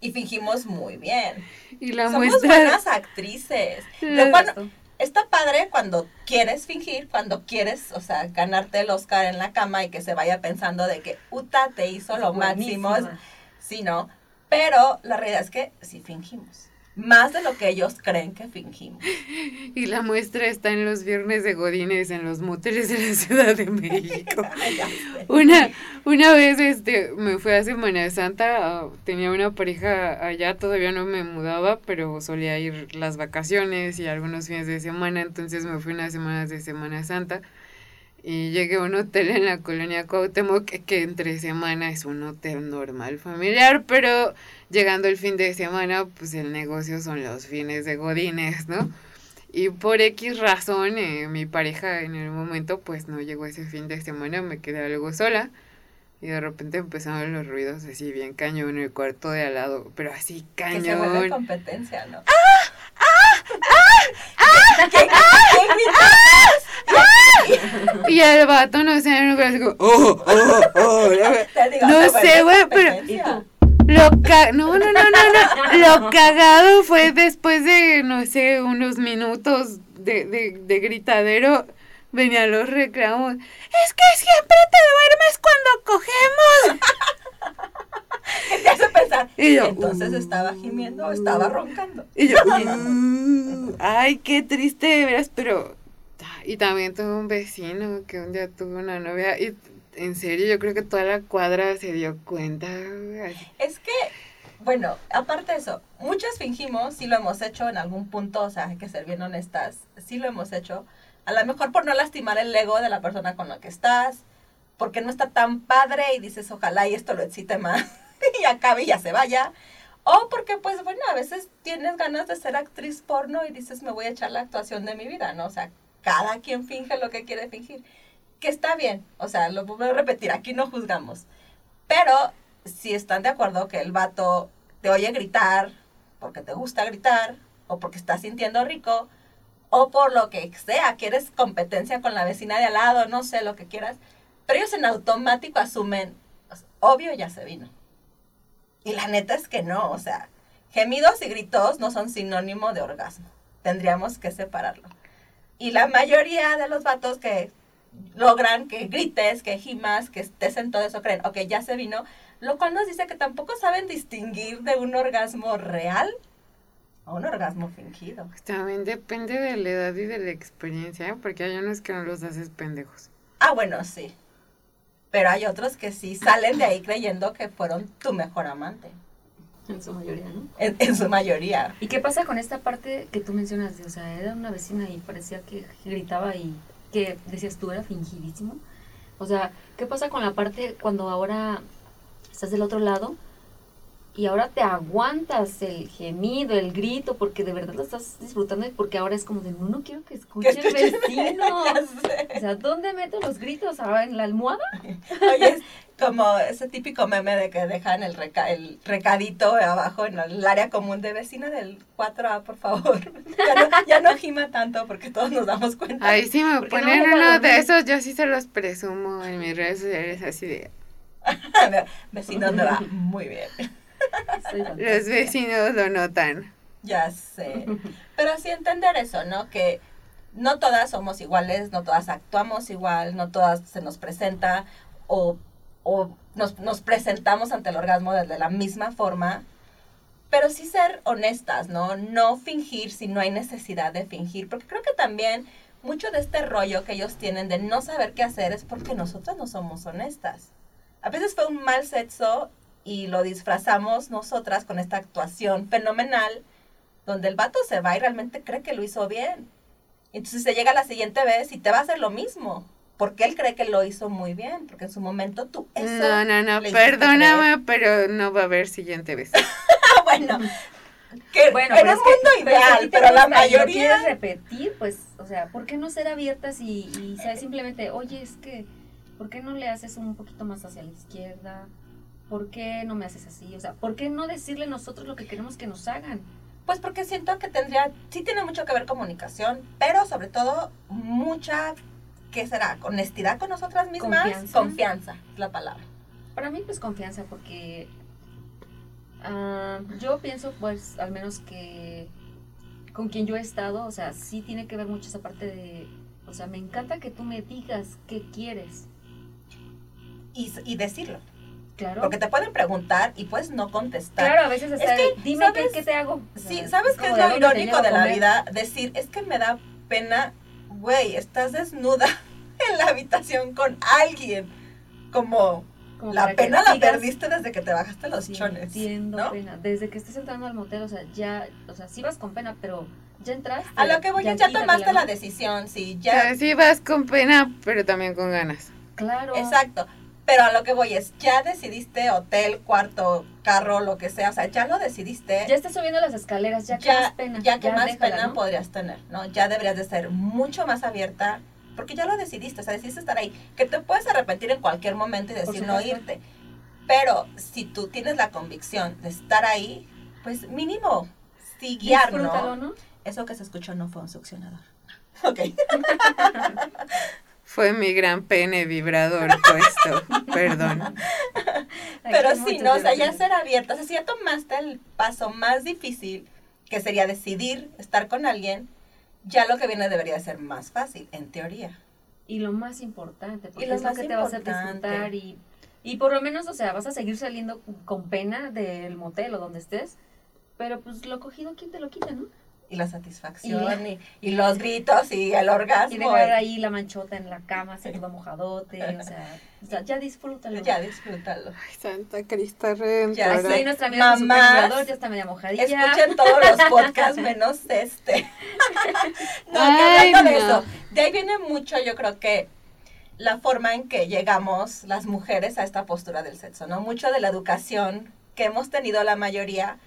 Y fingimos muy bien. Y la Somos muestra. buenas actrices. Lo cual- está padre cuando quieres fingir, cuando quieres, o sea, ganarte el Oscar en la cama y que se vaya pensando de que Uta te hizo lo máximo. Buenísima. Sí, ¿no? Pero la realidad es que sí fingimos. Más de lo que ellos creen que fingimos. Y la muestra está en los viernes de Godines en los moteles de la Ciudad de México. Una, una vez este, me fui a Semana Santa, tenía una pareja allá, todavía no me mudaba, pero solía ir las vacaciones y algunos fines de semana, entonces me fui unas semanas de Semana Santa. Y llegué a un hotel en la colonia Cuauhtémoc, que, que entre semana es un hotel normal familiar, pero llegando el fin de semana, pues el negocio son los fines de Godines, ¿no? Y por X razón, eh, mi pareja en el momento, pues no llegó ese fin de semana, me quedé algo sola. Y de repente empezaron los ruidos así bien cañón en el cuarto de al lado, pero así Que se vuelve cañón. competencia, ¿no? Y el vato no sé, no así como, oh, oh, oh. Digo, No sé, güey, pero-. Lo ca no, no, no, no, no. Lo cagado fue después de, no sé, unos minutos de, de, de gritadero. Venían los reclamos. Es que siempre te duermes cuando cogemos. ¿Qué te hace pensar? Y yo, Entonces uh. estaba gimiendo o estaba roncando. Y yo, "Uh, ay, qué triste, de veras, pero... Y también tuve un vecino que un día tuvo una novia y en serio yo creo que toda la cuadra se dio cuenta. Es que, bueno, aparte de eso, muchas fingimos, sí lo hemos hecho en algún punto, o sea, hay que ser bien honestas, sí lo hemos hecho. A lo mejor por no lastimar el ego de la persona con la que estás, porque no está tan padre y dices, ojalá y esto lo excite más y acabe y ya se vaya. O porque, pues, bueno, a veces tienes ganas de ser actriz porno y dices, me voy a echar la actuación de mi vida, ¿no? O sea, cada quien finge lo que quiere fingir. Que está bien, o sea, lo vuelvo a repetir, aquí no juzgamos. Pero si están de acuerdo que el vato te oye gritar porque te gusta gritar o porque estás sintiendo rico o por lo que sea, que eres competencia con la vecina de al lado, no sé lo que quieras, pero ellos en automático asumen, obvio ya se vino. Y la neta es que no, o sea, gemidos y gritos no son sinónimo de orgasmo. Tendríamos que separarlo. Y la mayoría de los vatos que logran que grites, que gimas, que estés en todo eso, creen, ok, ya se vino, lo cual nos dice que tampoco saben distinguir de un orgasmo real a un orgasmo fingido. También depende de la edad y de la experiencia, ¿eh? porque hay unos que no los haces pendejos. Ah, bueno, sí. Pero hay otros que sí salen de ahí creyendo que fueron tu mejor amante, En su mayoría, ¿no? en, en su mayoría. ¿Y qué pasa con esta parte que tú mencionas? De, o sea, era una vecina y parecía que gritaba y que decías tú era fingidísimo. O sea, ¿qué pasa con la parte cuando ahora estás del otro lado y ahora te aguantas el gemido, el grito, porque de verdad lo estás disfrutando y porque ahora es como de, no, no quiero que escuche el escuche- vecino. Ya sé. O sea, ¿dónde meto los gritos? ¿Ahora en la almohada? Oye, es como ese típico meme de que dejan el, reca- el recadito abajo en el área común de vecina del 4A, por favor. Ya no, ya no gima tanto porque todos nos damos cuenta. Ahí sí me ¿Por qué no ponen me uno de esos, yo sí se los presumo en mis redes sociales así de, Vecino me va muy bien. Los vecinos lo notan. Ya sé. Pero sí entender eso, ¿no? Que no todas somos iguales, no todas actuamos igual, no todas se nos presenta o, o nos, nos presentamos ante el orgasmo de la misma forma. Pero sí ser honestas, ¿no? No fingir si no hay necesidad de fingir. Porque creo que también mucho de este rollo que ellos tienen de no saber qué hacer es porque nosotras no somos honestas. A veces fue un mal sexo y lo disfrazamos nosotras con esta actuación fenomenal donde el vato se va y realmente cree que lo hizo bien. Entonces se llega la siguiente vez y te va a hacer lo mismo. Porque él cree que lo hizo muy bien. Porque en su momento tú eso. No, no, no, perdóname, pero no va a haber siguiente vez. Bueno. Que Bueno, en pero un que- mundo pero ideal, pero la mayoría. quieres repetir, pues, o sea, ¿por qué no ser abiertas y, y sabes, simplemente, oye, es que, ¿por qué no le haces un poquito más hacia la izquierda? ¿Por qué no me haces así? O sea, ¿por qué no decirle nosotros lo que queremos que nos hagan? Pues porque siento que tendría, sí tiene mucho que ver comunicación, pero sobre todo mucha, ¿qué será? Honestidad con nosotras mismas. Confianza. Confianza, es la palabra. Para mí, pues, confianza, porque ah, yo pienso, pues, al menos que con quien yo he estado, o sea, sí tiene que ver mucho esa parte de, o sea, me encanta que tú me digas qué quieres. Y, y decirlo. Claro. Porque te pueden preguntar y puedes no contestar. Claro, a veces hasta que, dime qué, ¿sabes? qué te hago. O Sí, ¿sabes qué es lo "¿A dónde te irónico de la comer?". vida? Decir, es que me da pena, güey, estás desnuda en la habitación con alguien. Como Como la pena la sigas perdiste desde que te bajaste los chones. ¿no? pena. Desde que estés entrando al motel, o sea, ya, o sea, sí vas con pena, pero Ya entraste. A lo que voy, ya, quítatela, tomaste la ¿no? decisión, sí, O ya. sea, sí vas con pena, pero también con ganas. Claro. Exacto. Pero a lo que voy es, ya decidiste hotel, cuarto, carro, lo que sea, o sea, ya lo decidiste. Ya estás subiendo las escaleras, ya, que ya, más pena. ya que más déjala, pena ¿no? podrías tener, ¿no? Ya deberías de ser mucho más abierta, porque ya lo decidiste, o sea, decidiste estar ahí, que te puedes arrepentir en cualquier momento y decir no irte. Pero si tú tienes la convicción de estar ahí, pues mínimo, sí guiar. ¿no? Eso que se escuchó no fue un succionador. Ok. Fue mi gran pene vibrador puesto. Perdón. Pero sí, ¿no? O sea, ya ser abierta. O sea, si ya tomaste el paso más difícil, que sería decidir estar con alguien, ya lo que viene debería ser más fácil, en teoría. Y lo más importante, porque Y lo es lo que te va a disfrutar y, y por lo menos, o sea, vas a seguir saliendo con pena del motel o donde estés, pero pues lo cogido, ¿quién te lo quita, no? Y la satisfacción, y, y los gritos, y el Y orgasmo. dejar y- ahí la manchota en la cama, así todo mojadote, o sea, o sea, ya disfrútalo. Ya, disfrútalo. Ay, Santa Cristo Ya. Así nuestra amiga vibrador ya está media mojadilla. Escuchen todos los podcasts menos este. no, que Ay, hablando de no. eso, de ahí viene mucho, yo creo que la forma en que llegamos las mujeres a esta postura del sexo, ¿no? Mucho de la educación que hemos tenido la mayoría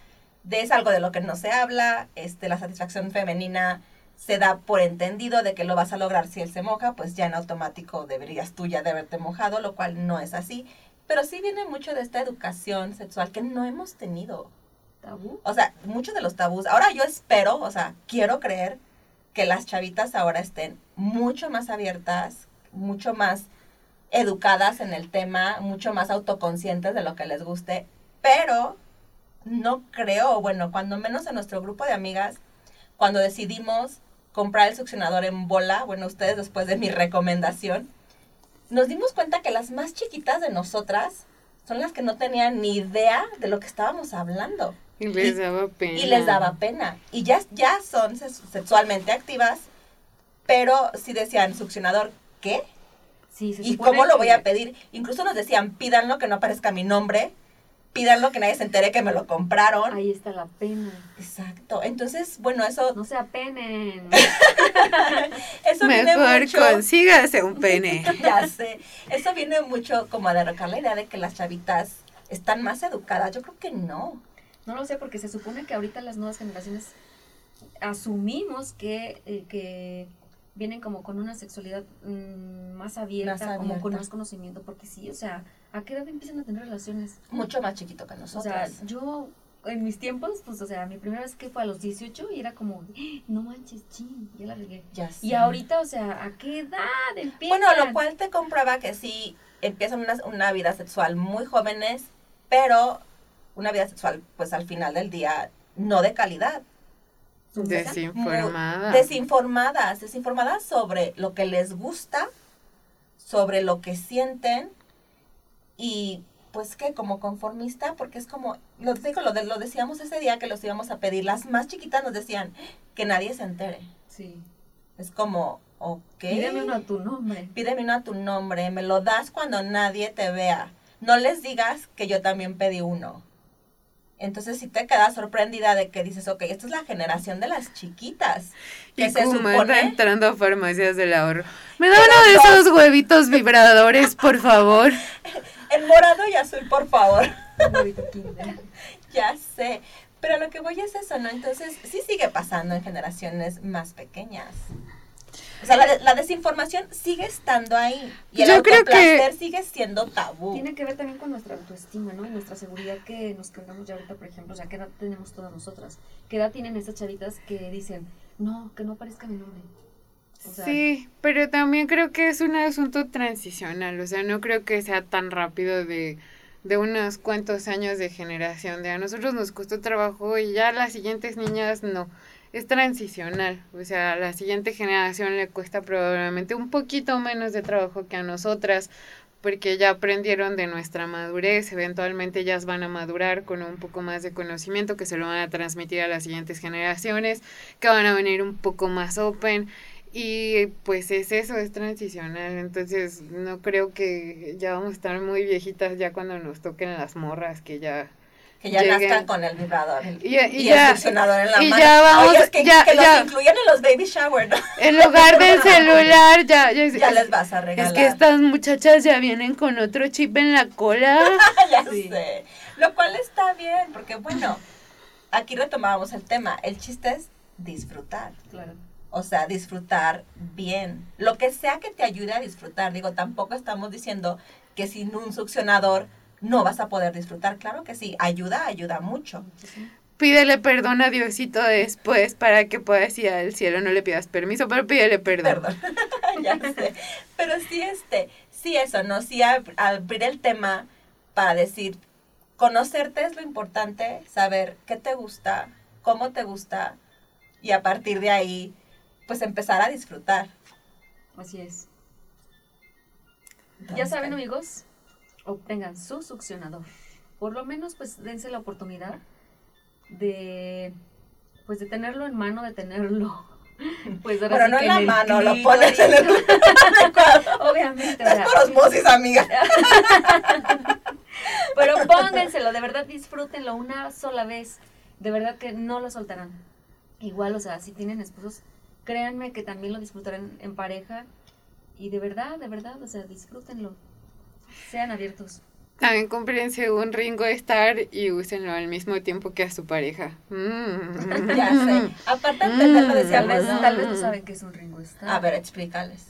de es algo de lo que no se habla, este, la satisfacción femenina se da por entendido de que lo vas a lograr si él se moja, pues ya en automático deberías tú ya de haberte mojado, lo cual no es así. Pero sí viene mucho de esta educación sexual que no hemos tenido. Tabú. O sea, muchos de los tabús. Ahora yo espero, o sea, quiero creer que las chavitas ahora estén mucho más abiertas, mucho más educadas en el tema, mucho más autoconscientes de lo que les guste, pero no creo, bueno, cuando menos en nuestro grupo de amigas, cuando decidimos comprar el succionador en bola, bueno, ustedes después de mi recomendación, nos dimos cuenta que las más chiquitas de nosotras son las que no tenían ni idea de lo que estábamos hablando Y les Y- daba pena. y les daba pena. Y ya, ya son sexualmente activas, pero si decían succionador, ¿qué? Sí, se ¿Y cómo lo voy a pedir? Incluso nos decían, pídanlo que no aparezca mi nombre, pídanlo que nadie se entere que me lo compraron. Ahí está la pena. Exacto. Entonces, bueno, eso, No se apenen. eso viene Mejor mucho. consígase un pene. Ya sé. Eso viene mucho como a derrocar la idea de que las chavitas están más educadas. Yo creo que no. No lo sé, porque se supone que ahorita las nuevas generaciones asumimos que, eh, que vienen como con una sexualidad mm, más, abierta, Más como con abierta. más conocimiento, porque sí, o sea, ¿a qué edad empiezan a tener relaciones? Mucho más chiquito que O sea, nosotras. yo en mis tiempos, pues, o sea, mi primera vez que fue a los 18 y era como, "Ah, no manches, ching, ya la regué. ya sé. Y ahorita, o sea, ¿a qué edad empiezan? Bueno, lo cual te comprueba que sí empiezan una, una vida sexual muy jóvenes, pero una vida sexual, pues al final del día, no de calidad. Desinformada. Desinformadas, desinformadas sobre lo que les gusta, sobre lo que sienten y pues que como conformista, porque es como, lo digo, lo, de- lo decíamos ese día que los íbamos a pedir, las más chiquitas nos decían que nadie se entere. Sí. Es como, ok. Pídeme uno a tu nombre. Pídeme uno a tu nombre, me lo das cuando nadie te vea. No les digas que yo también pedí uno. Entonces si te quedas sorprendida de que dices, ok, esta es la generación de las chiquitas. Que Y se supone... entrando a farmacias del ahorro. Me da uno de esos huevitos vibradores, por favor. En morado y azul, por favor. Ya sé. Pero lo que voy es eso, ¿no? Entonces sí sigue pasando en generaciones más pequeñas. O sea, la, la desinformación sigue estando ahí. Y el Yo creo que- autoplacer sigue siendo tabú. Tiene que ver también con nuestra autoestima, ¿no? Y nuestra seguridad que nos cargamos ya ahorita, por ejemplo. O sea, ¿qué edad tenemos todas nosotras? ¿Qué edad tienen estas chavitas que dicen, no, que no aparezca mi nombre? Sí, pero también creo que es un asunto transicional, o sea, no creo que sea tan rápido de, de unos cuantos años de generación, de a nosotros nos costó trabajo y ya las siguientes niñas no, es transicional, o sea, a la siguiente generación le cuesta probablemente un poquito menos de trabajo que a nosotras, porque ya aprendieron de nuestra madurez, eventualmente ellas van a madurar con un poco más de conocimiento que se lo van a transmitir a las siguientes generaciones, que van a venir un poco más open y pues es eso, es transicional, entonces no creo que ya vamos a estar muy viejitas ya cuando nos toquen las morras que ya que ya lleguen. nazcan con el vibrador Y, y y, el succionador en la y mano. ya vamos, Oye, es que, ya, que los ya. incluyan en los baby shower, ¿no? en lugar del celular, ya, ya, ya les vas a regalar. Es que estas muchachas ya vienen con otro chip en la cola. ya Sí. sé. Lo cual está bien, porque bueno, aquí retomábamos el tema. El chiste es disfrutar. Claro. O sea, disfrutar bien. Lo que sea que te ayude a disfrutar. Digo, tampoco estamos diciendo que sin un succionador no vas a poder disfrutar. Claro que sí, ayuda, ayuda mucho. Pídele perdón a Diosito después para que puedas ir al cielo. No le pidas permiso, pero pídele perdón. Perdón. ya sé. Pero sí, este, sí eso, ¿no? Sí ab- abrir el tema para decir, conocerte es lo importante, saber qué te gusta, cómo te gusta, y a partir de ahí, pues empezar a disfrutar. Así es. Ya saben, amigos, obtengan su succionador. Por lo menos, pues, dense la oportunidad de, pues, de tenerlo en mano, de tenerlo, pues, ahora Pero sí no que en la el mano, lo clítoris. pones en el. Obviamente, o Es por osmosis, amiga. pero póngenselo, de verdad disfrútenlo una sola vez. De verdad que no lo soltarán. Igual, o sea, si tienen esposos, créanme que también lo disfrutarán en pareja. Y de verdad, de verdad, o sea, disfrútenlo. Sean abiertos. También cómprense un Ringo Star y úsenlo al mismo tiempo que a su pareja. Mm. Ya sé. Aparte de Mm. decía Tal vez, ¿no? tal vez no saben qué es un Ringo Starr. A ver, explícales.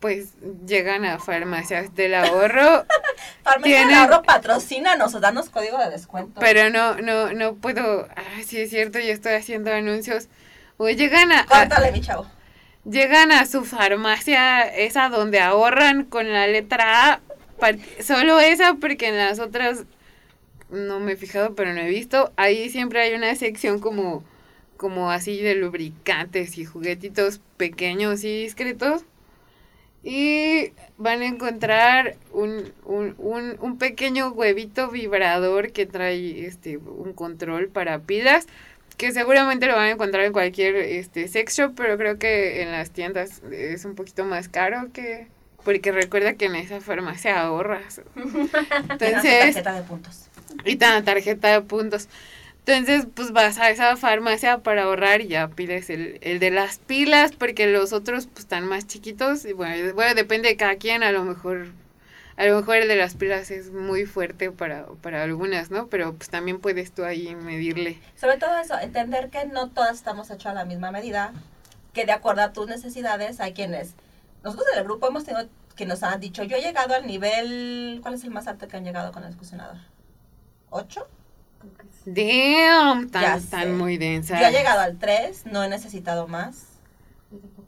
Pues llegan a farmacias del ahorro, Farmacia del Tienen- ahorro, patrocínanos o danos código de descuento. pero no, no, no puedo. Ah, sí es cierto, yo estoy haciendo anuncios. O llegan a, a- Córtale, mi chavo. llegan a su farmacia, esa donde ahorran con la letra A, solo esa porque en las otras no me he fijado, pero no he visto. Ahí siempre hay una sección como, como así de lubricantes y juguetitos pequeños y discretos. Y van a encontrar un, un, un, un pequeño huevito vibrador que trae este un control para pilas que seguramente lo van a encontrar en cualquier este sex shop, pero creo que en las tiendas es un poquito más caro que porque recuerda que en esa farmacia ahorras. Entonces, tarjeta de puntos. y tan tarjeta de puntos. Entonces, pues vas a esa farmacia para ahorrar y ya pides el, el de las pilas, porque los otros pues están más chiquitos. Y bueno, bueno, depende de cada quien, a lo mejor, a lo mejor el de las pilas es muy fuerte para, para algunas, ¿no? Pero pues también puedes tú ahí medirle. Sobre todo eso, entender que no todas estamos hechos a la misma medida, que de acuerdo a tus necesidades hay quienes... Nosotros en el grupo hemos tenido que nos han dicho, yo he llegado al nivel... ¿Cuál es el más alto que han llegado con el fusionador? ¿Ocho? Damn, tan, tan muy densa. Yo he llegado al 3, no he necesitado más.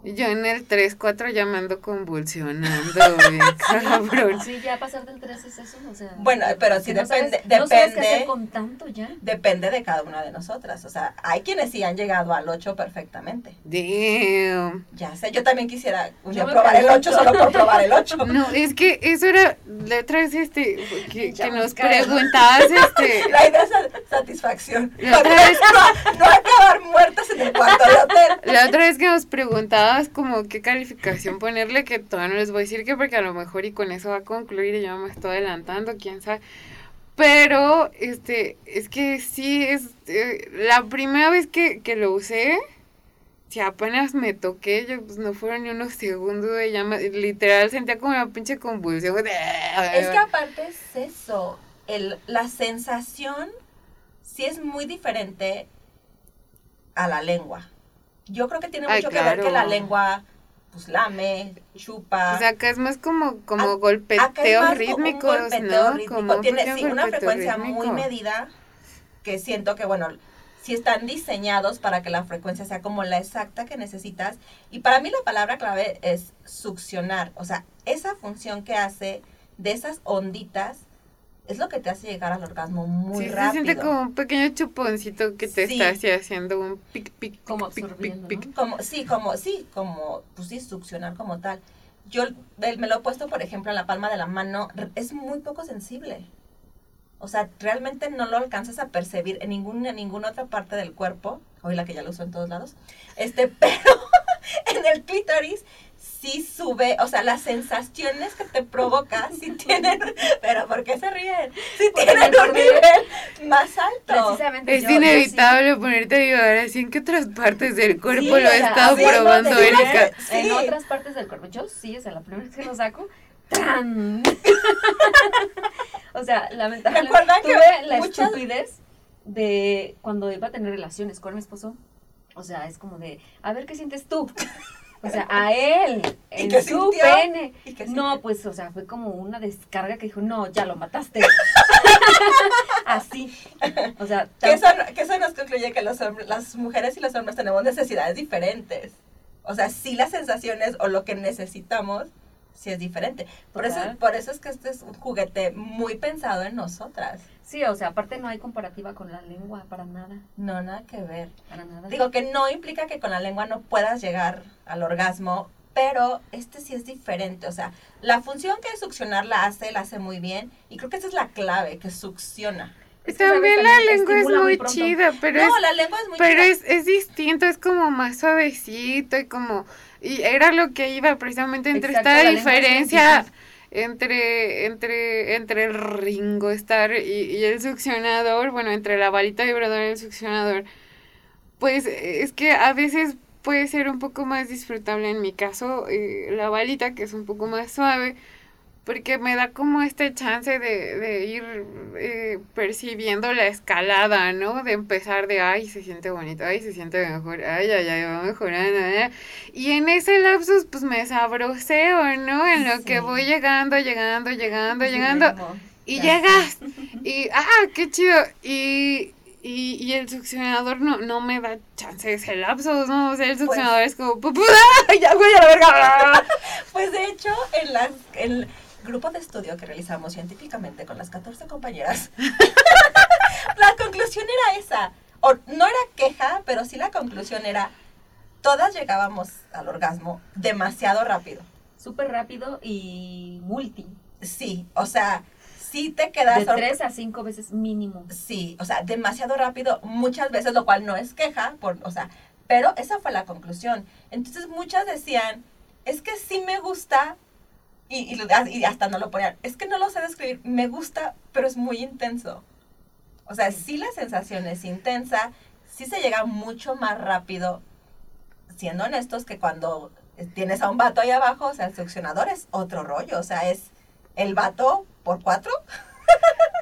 Yo en el 3-4 ya me ando convulsionando, cabrón. Sí, ya pasar del 3 es eso, o sea. Bueno, pero sí no sabes- depende- No sabes qué depende. hacer con tanto ya. Depende de cada una de nosotras. O sea, hay quienes sí han llegado al 8 perfectamente. Damn. Ya sé, yo también quisiera un Yo día probar el 8 pregunto. solo por probar el 8. No, es que eso era la otra vez este que, que nos preguntabas este La idea es sa- satisfacción. La otra vez- no, no acabar muertas en el cuarto de hotel. la otra vez que nos preguntabas como qué calificación ponerle que todavía no les voy a decir que porque a lo mejor y con eso va a concluir y yo me estoy adelantando, quién sabe. Pero este es que sí es eh, la primera vez que, que lo usé si apenas me toqué, yo pues no fueron ni unos segundos de llama, literal sentía como una pinche convulsión. Es que aparte es eso, el, la sensación sí es muy diferente a la lengua. Yo creo que tiene Ay, mucho que ver que la lengua pues lame, chupa. O sea, acá es más como, como rítmicos, golpeteo ¿no? rítmico. Como un Tiene pequeño sí, una frecuencia muy rítmico. medida que siento que, bueno, sí están diseñados para que la frecuencia sea como la exacta que necesitas. Y para mí la palabra clave es succionar. O sea, esa función que hace de esas onditas es lo que te hace llegar al orgasmo muy sí, rápido. se siente como un pequeño chuponcito que te Sí. está haciendo un pic, pic, Como pic, pic, absorbiendo, pic, ¿no? Como, sí, como, sí, como, pues sí, succionar como tal. Yo me lo he puesto, por ejemplo, en la palma de la mano, es muy poco sensible. O sea, realmente no lo alcanzas a percibir en ninguna, en ninguna otra parte del cuerpo. Hoy la que ya lo uso en todos lados. Este, pero en el clítoris sí sube, o sea, las sensaciones que te provoca sí tienen, pero ¿por qué se ríen? Sí Porque tienen un nivel más alto. Precisamente Es yo- yo inevitable ponerte a llorar así en qué otras partes del cuerpo Sí, lo he estado probando, Erika. sí, En Sí. otras partes del cuerpo. Yo sí, o sea, la primera vez que lo saco, ¡tan! o sea, lamentablemente ¿Recuerdan que tuve la muchas- estupidez de cuando iba a tener relaciones con mi esposo. O sea, es como de, a ver qué sientes tú. O sea, a él, ¿Y en su sintió? pene. ¿Y qué No, pues, o sea, fue como una descarga que dijo, no, ya lo mataste. Así. O sea, Que eso, que eso nos concluye que los hombres, las mujeres y los hombres tenemos necesidades diferentes. O sea, sí las sensaciones o lo que necesitamos sí es diferente. Por eso, por eso es que este es un juguete muy pensado en nosotras. Sí, o sea, aparte no hay comparativa con la lengua, para nada, No, nada que ver. para nada. Digo que no implica que con la lengua no puedas llegar al orgasmo, pero este sí es diferente. O sea, la función que es succionar la hace, la hace muy bien. Y creo que esa es la clave, que succiona. Es que, ¿sabes? También la lengua es muy chida, pero no, es la lengua es muy Pero chida. es, es distinto, es como más suavecito y como... Y era lo que iba precisamente entre Exacto, esta diferencia entre, entre, entre el Ringo Starr y, y el succionador, bueno, entre la varita vibradora y el succionador. Pues es que a veces puede ser un poco más disfrutable en mi caso eh, la varita, que es un poco más suave, porque me da como este chance de, de ir eh, percibiendo la escalada, ¿no? De empezar de, ay, se siente bonito, ay, se siente mejor, ay, ay, ay, va mejorando, ¿eh? Y en ese lapsus, pues me sabroseo, ¿no? En lo que voy llegando, llegando, llegando, Sí, llegando. Y Ya llegas. Y, ah, qué chido. Y, y, y el succionador no, no me da chance ese lapsus, ¿no? O sea, el succionador es como, ¡pupu! ¡ay, ya, güey, a la verga! Pues de hecho, en las, grupo de estudio que realizamos científicamente con las 14 compañeras, la conclusión era esa. O, no era queja, pero sí la conclusión era, todas llegábamos al orgasmo demasiado rápido. Súper rápido y multi. Sí, o sea, sí te quedas... De tres a cinco veces mínimo. Sí, o sea, demasiado rápido muchas veces, lo cual no es queja, por, o sea, pero esa fue la conclusión. Entonces muchas decían, es que sí me gusta, lo- y hasta no lo ponían, es que no lo sé describir, me gusta, pero es muy intenso. O sea, sí la sensación es intensa, sí se llega mucho más rápido, siendo honestos, que cuando tienes a un vato ahí abajo, o sea, el succionador es otro rollo, o sea, es el vato por cuatro.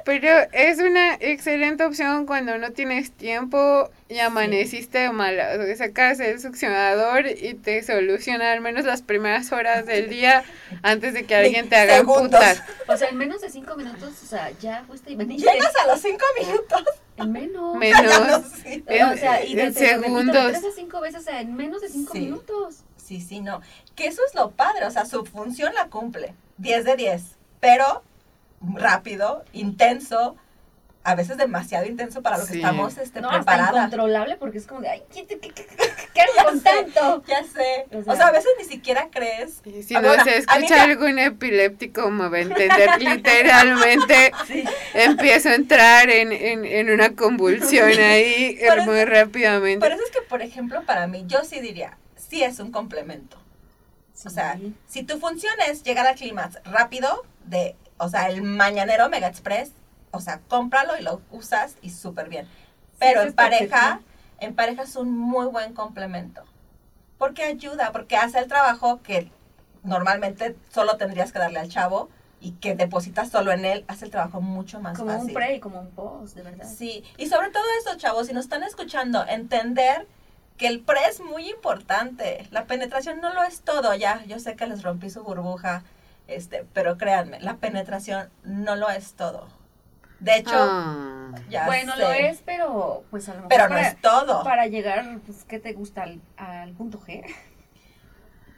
Pero es una excelente opción cuando no tienes tiempo y amaneciste de mala. O sea, Sacas el succionador y te soluciona al menos las primeras horas del día antes de que alguien te haga Segundos. putas. O sea, en menos de cinco minutos, o sea, ya fuiste y veniste. Llegas a los cinco minutos. En menos. Menos. O sea, y de, segundos. tres a cinco veces, o sea, en menos de cinco Sí. minutos. Sí, sí, no. Que eso es lo padre, o sea, su función la cumple. 10 de 10, pero rápido, intenso, a veces demasiado intenso para lo que Sí. estamos este, No, hasta preparadas. incontrolable porque es como de, ay, ¿qué, qué, qué, qué, qué hago con tanto? Ya sé. O O sea- a veces ni siquiera crees. Y si Ah, no se escucha algún epiléptico, me va a entender literalmente. Sí. Empiezo a entrar en, en, en una convulsión ahí Por muy rápidamente. Por eso es que, por ejemplo, para mí, yo sí diría, sí es un complemento. O sea, si tu función es llegar al clímax rápido, de, o sea, el mañanero Mega Express, o sea, cómpralo y lo usas y súper bien. Pero en pareja, en pareja es un muy buen complemento. Porque ayuda, porque hace el trabajo que normalmente solo tendrías que darle al chavo y que depositas solo en él, hace el trabajo mucho más como fácil. un pre y como un post, de verdad. Sí, y sobre todo eso, chavos, si nos están escuchando, entender que el pre es muy importante. La penetración no lo es todo, ya. Yo sé que les rompí su burbuja, este, pero créanme, la penetración no lo es todo. De hecho, Ah. ya bueno, sé, lo es, pero pues a lo mejor pero no para, es todo. para llegar, pues, ¿qué te gusta? Al, al punto G.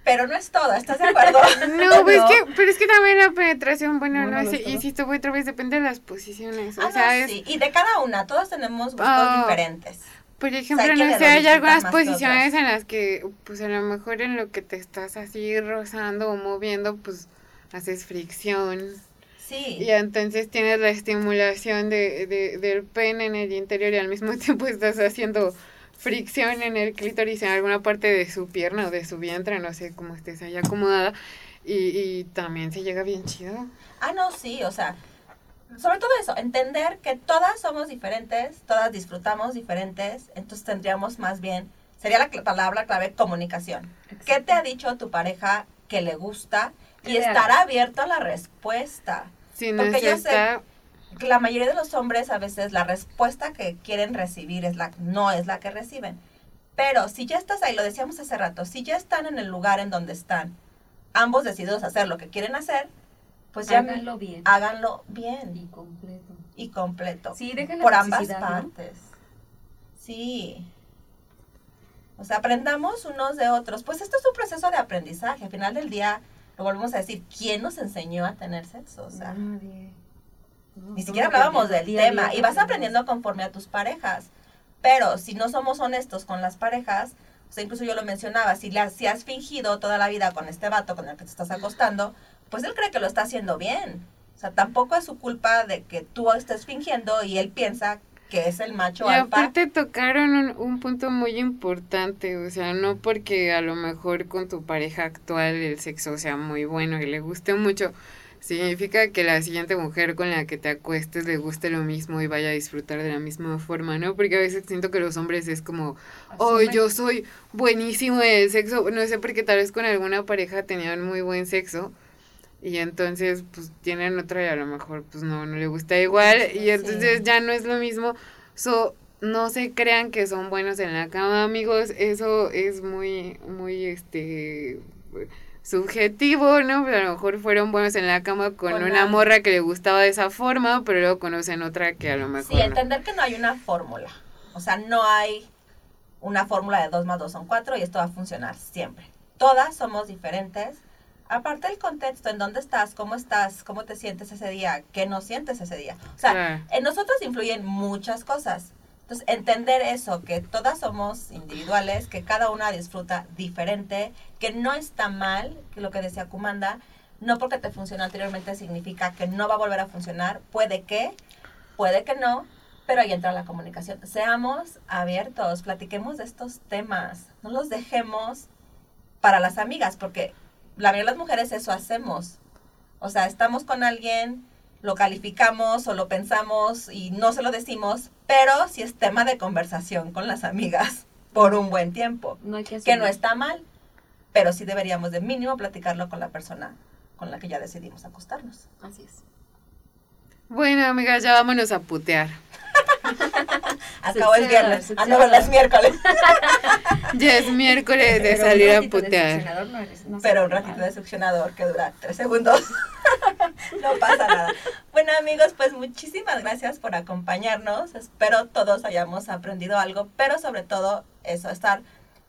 Pero no es todo, ¿estás de acuerdo? No, pues No. que, pero es que también la penetración, bueno, Bueno, no sé, es todo. insisto, otra vez depende de las posiciones. O Ah, sea, no, es, sí. Y de cada una, todos tenemos gustos Ah. diferentes. por ejemplo, hay quienes no sé, hay algunas posiciones en las que, pues a lo mejor en lo que te estás así rozando o moviendo, pues haces fricción. Sí. Y entonces tienes la estimulación de, de- del pene en el interior y al mismo tiempo estás haciendo fricción en el clítoris en alguna parte de su pierna o de su vientre, no sé cómo estés ahí acomodada. Y, y también se llega bien chido. Ah, no, sí, o sea, sobre todo eso, entender que todas somos diferentes, todas disfrutamos diferentes, entonces tendríamos más bien, sería la palabra clave comunicación. ¿Qué te ha dicho tu pareja que le gusta? Y Que estar abierto a la respuesta. No Porque yo sé- está... La mayoría de los hombres a veces la respuesta que quieren recibir es la, no es la que reciben. Pero si ya estás ahí, lo decíamos hace rato, si ya están en el lugar en donde están, ambos decididos a hacer lo que quieren hacer, pues ya Háganlo bien háganlo bien y completo. y completo. Sí, dejen la por ambas partes. Sí. O sea, aprendamos unos de otros. Pues esto es un proceso de aprendizaje. Al final del día, lo volvemos a decir, ¿quién nos enseñó a tener sexo? O sea, Nadie. No, ni siquiera hablábamos del día tema. día, Y vas aprendiendo conforme a tus parejas. Pero si no somos honestos con las parejas, o sea, incluso yo lo mencionaba, si, la, si has fingido toda la vida con este vato con el que te estás acostando, pues él cree que lo está haciendo bien. O sea, tampoco es su culpa de que tú estés fingiendo y él piensa que es el macho Y alfa. aparte tocaron un, un punto muy importante, o sea, no porque a lo mejor con tu pareja actual el sexo sea muy bueno y le guste mucho, significa que la siguiente mujer con la que te acuestes le guste lo mismo y vaya a disfrutar de la misma forma, ¿no? Porque a veces siento que los hombres es como, oh, yo soy buenísimo en el sexo, no sé, porque tal vez con alguna pareja tenían muy buen sexo. Y entonces, pues, tienen otra y a lo mejor, pues, no, no le gusta igual. Y Sí. entonces ya no es lo mismo. So, no se crean que son buenos en la cama, amigos. Eso es muy, muy, este, subjetivo, ¿no? Pero a lo mejor fueron buenos en la cama con, una morra que le gustaba de esa forma, pero luego conocen otra que a lo mejor Sí, no. entender que no hay una fórmula. O sea, no hay una fórmula de 2 más 2 son 4 y esto va a funcionar siempre. Todas somos diferentes. Aparte del contexto, en dónde estás, cómo estás, cómo te sientes ese día, qué no sientes ese día. O sea, en nosotros influyen muchas cosas. Entonces, entender eso, que todas somos individuales, que cada una disfruta diferente, que no está mal, que lo que decía Kumanda, no porque te funcionó anteriormente significa que no va a volver a funcionar. Puede que, puede que no, pero ahí entra la comunicación. Seamos abiertos, platiquemos de estos temas, no los dejemos para las amigas, porque la mayoría de las mujeres eso hacemos. O sea, estamos con alguien, lo calificamos o lo pensamos y no se lo decimos, pero si es tema de conversación con las amigas por un buen tiempo, No hay que que no está mal, pero sí deberíamos de mínimo platicarlo con la persona con la que ya decidimos acostarnos. Así es. Bueno, amigas, ya vámonos a putear. Acabó el viernes, ah, no, es miércoles, Ya es miércoles de salir a putear. succionador no eres- no pero un ratito mal. de succionador que dura tres segundos. no pasa nada. Bueno amigos, pues muchísimas gracias por acompañarnos. Espero todos hayamos aprendido algo, pero sobre todo eso, estar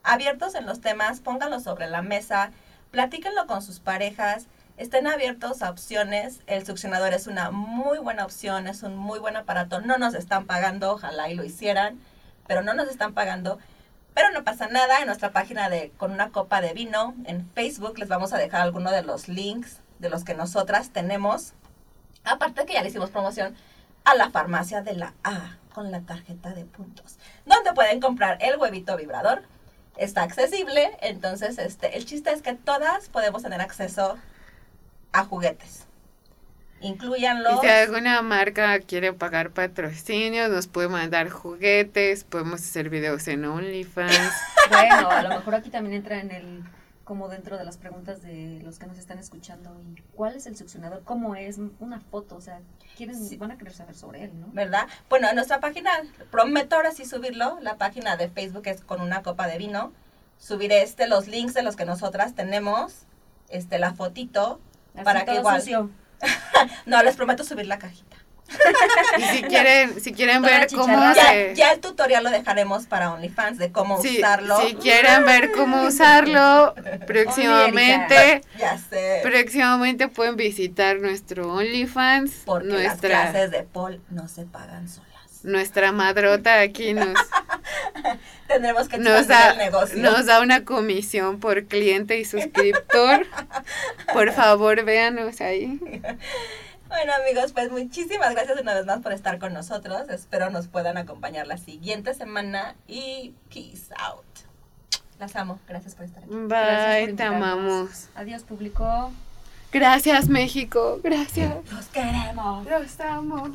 abiertos en los temas, pónganlo sobre la mesa, platíquenlo con sus parejas, estén abiertos a opciones. El succionador es una muy buena opción, es un muy buen aparato. No nos están pagando, ojalá y lo hicieran, pero no nos están pagando. Pero no pasa nada, en nuestra página de Con una copa de vino, en Facebook, les vamos a dejar alguno de los links de los que nosotras tenemos. Aparte que ya le hicimos promoción a la farmacia de la A con la tarjeta de puntos, donde pueden comprar el huevito vibrador. Está accesible, entonces este, el chiste es que todas podemos tener acceso a juguetes. Incluyanlos. Y si alguna marca quiere pagar patrocinios, nos puede mandar juguetes, podemos hacer videos en OnlyFans. Bueno, a lo mejor aquí también entra en el como dentro de las preguntas de los que nos están escuchando y cuál es el succionador, cómo es una foto, o sea, quieren Sí. van a querer saber sobre él, ¿no? ¿verdad? Bueno, en nuestra página, prometo ahora sí subirlo, la página de Facebook es con una copa de vino. Subiré este, los links de los que nosotras tenemos, este, la fotito, Así para que igual- sucio. No, les prometo subir la cajita. Y si quieren, si quieren Toda ver cómo. Ya, se... ya el tutorial lo dejaremos para OnlyFans de cómo usarlo. si quieren ver cómo usarlo, próximamente, Ya sé. próximamente pueden visitar nuestro OnlyFans, Porque las clases de Paul no se pagan solas. nuestra madrota aquí nos, Tendremos que nos da, el negocio. nos da una comisión por cliente y suscriptor. Por favor, véanos ahí. Bueno amigos, pues muchísimas gracias una vez más por estar con nosotros. Espero nos puedan acompañar la siguiente semana y peace out. Las amo. Gracias por estar aquí. Bye, por te amamos. Adiós, público. Gracias, México. Gracias. Los queremos. Los amo.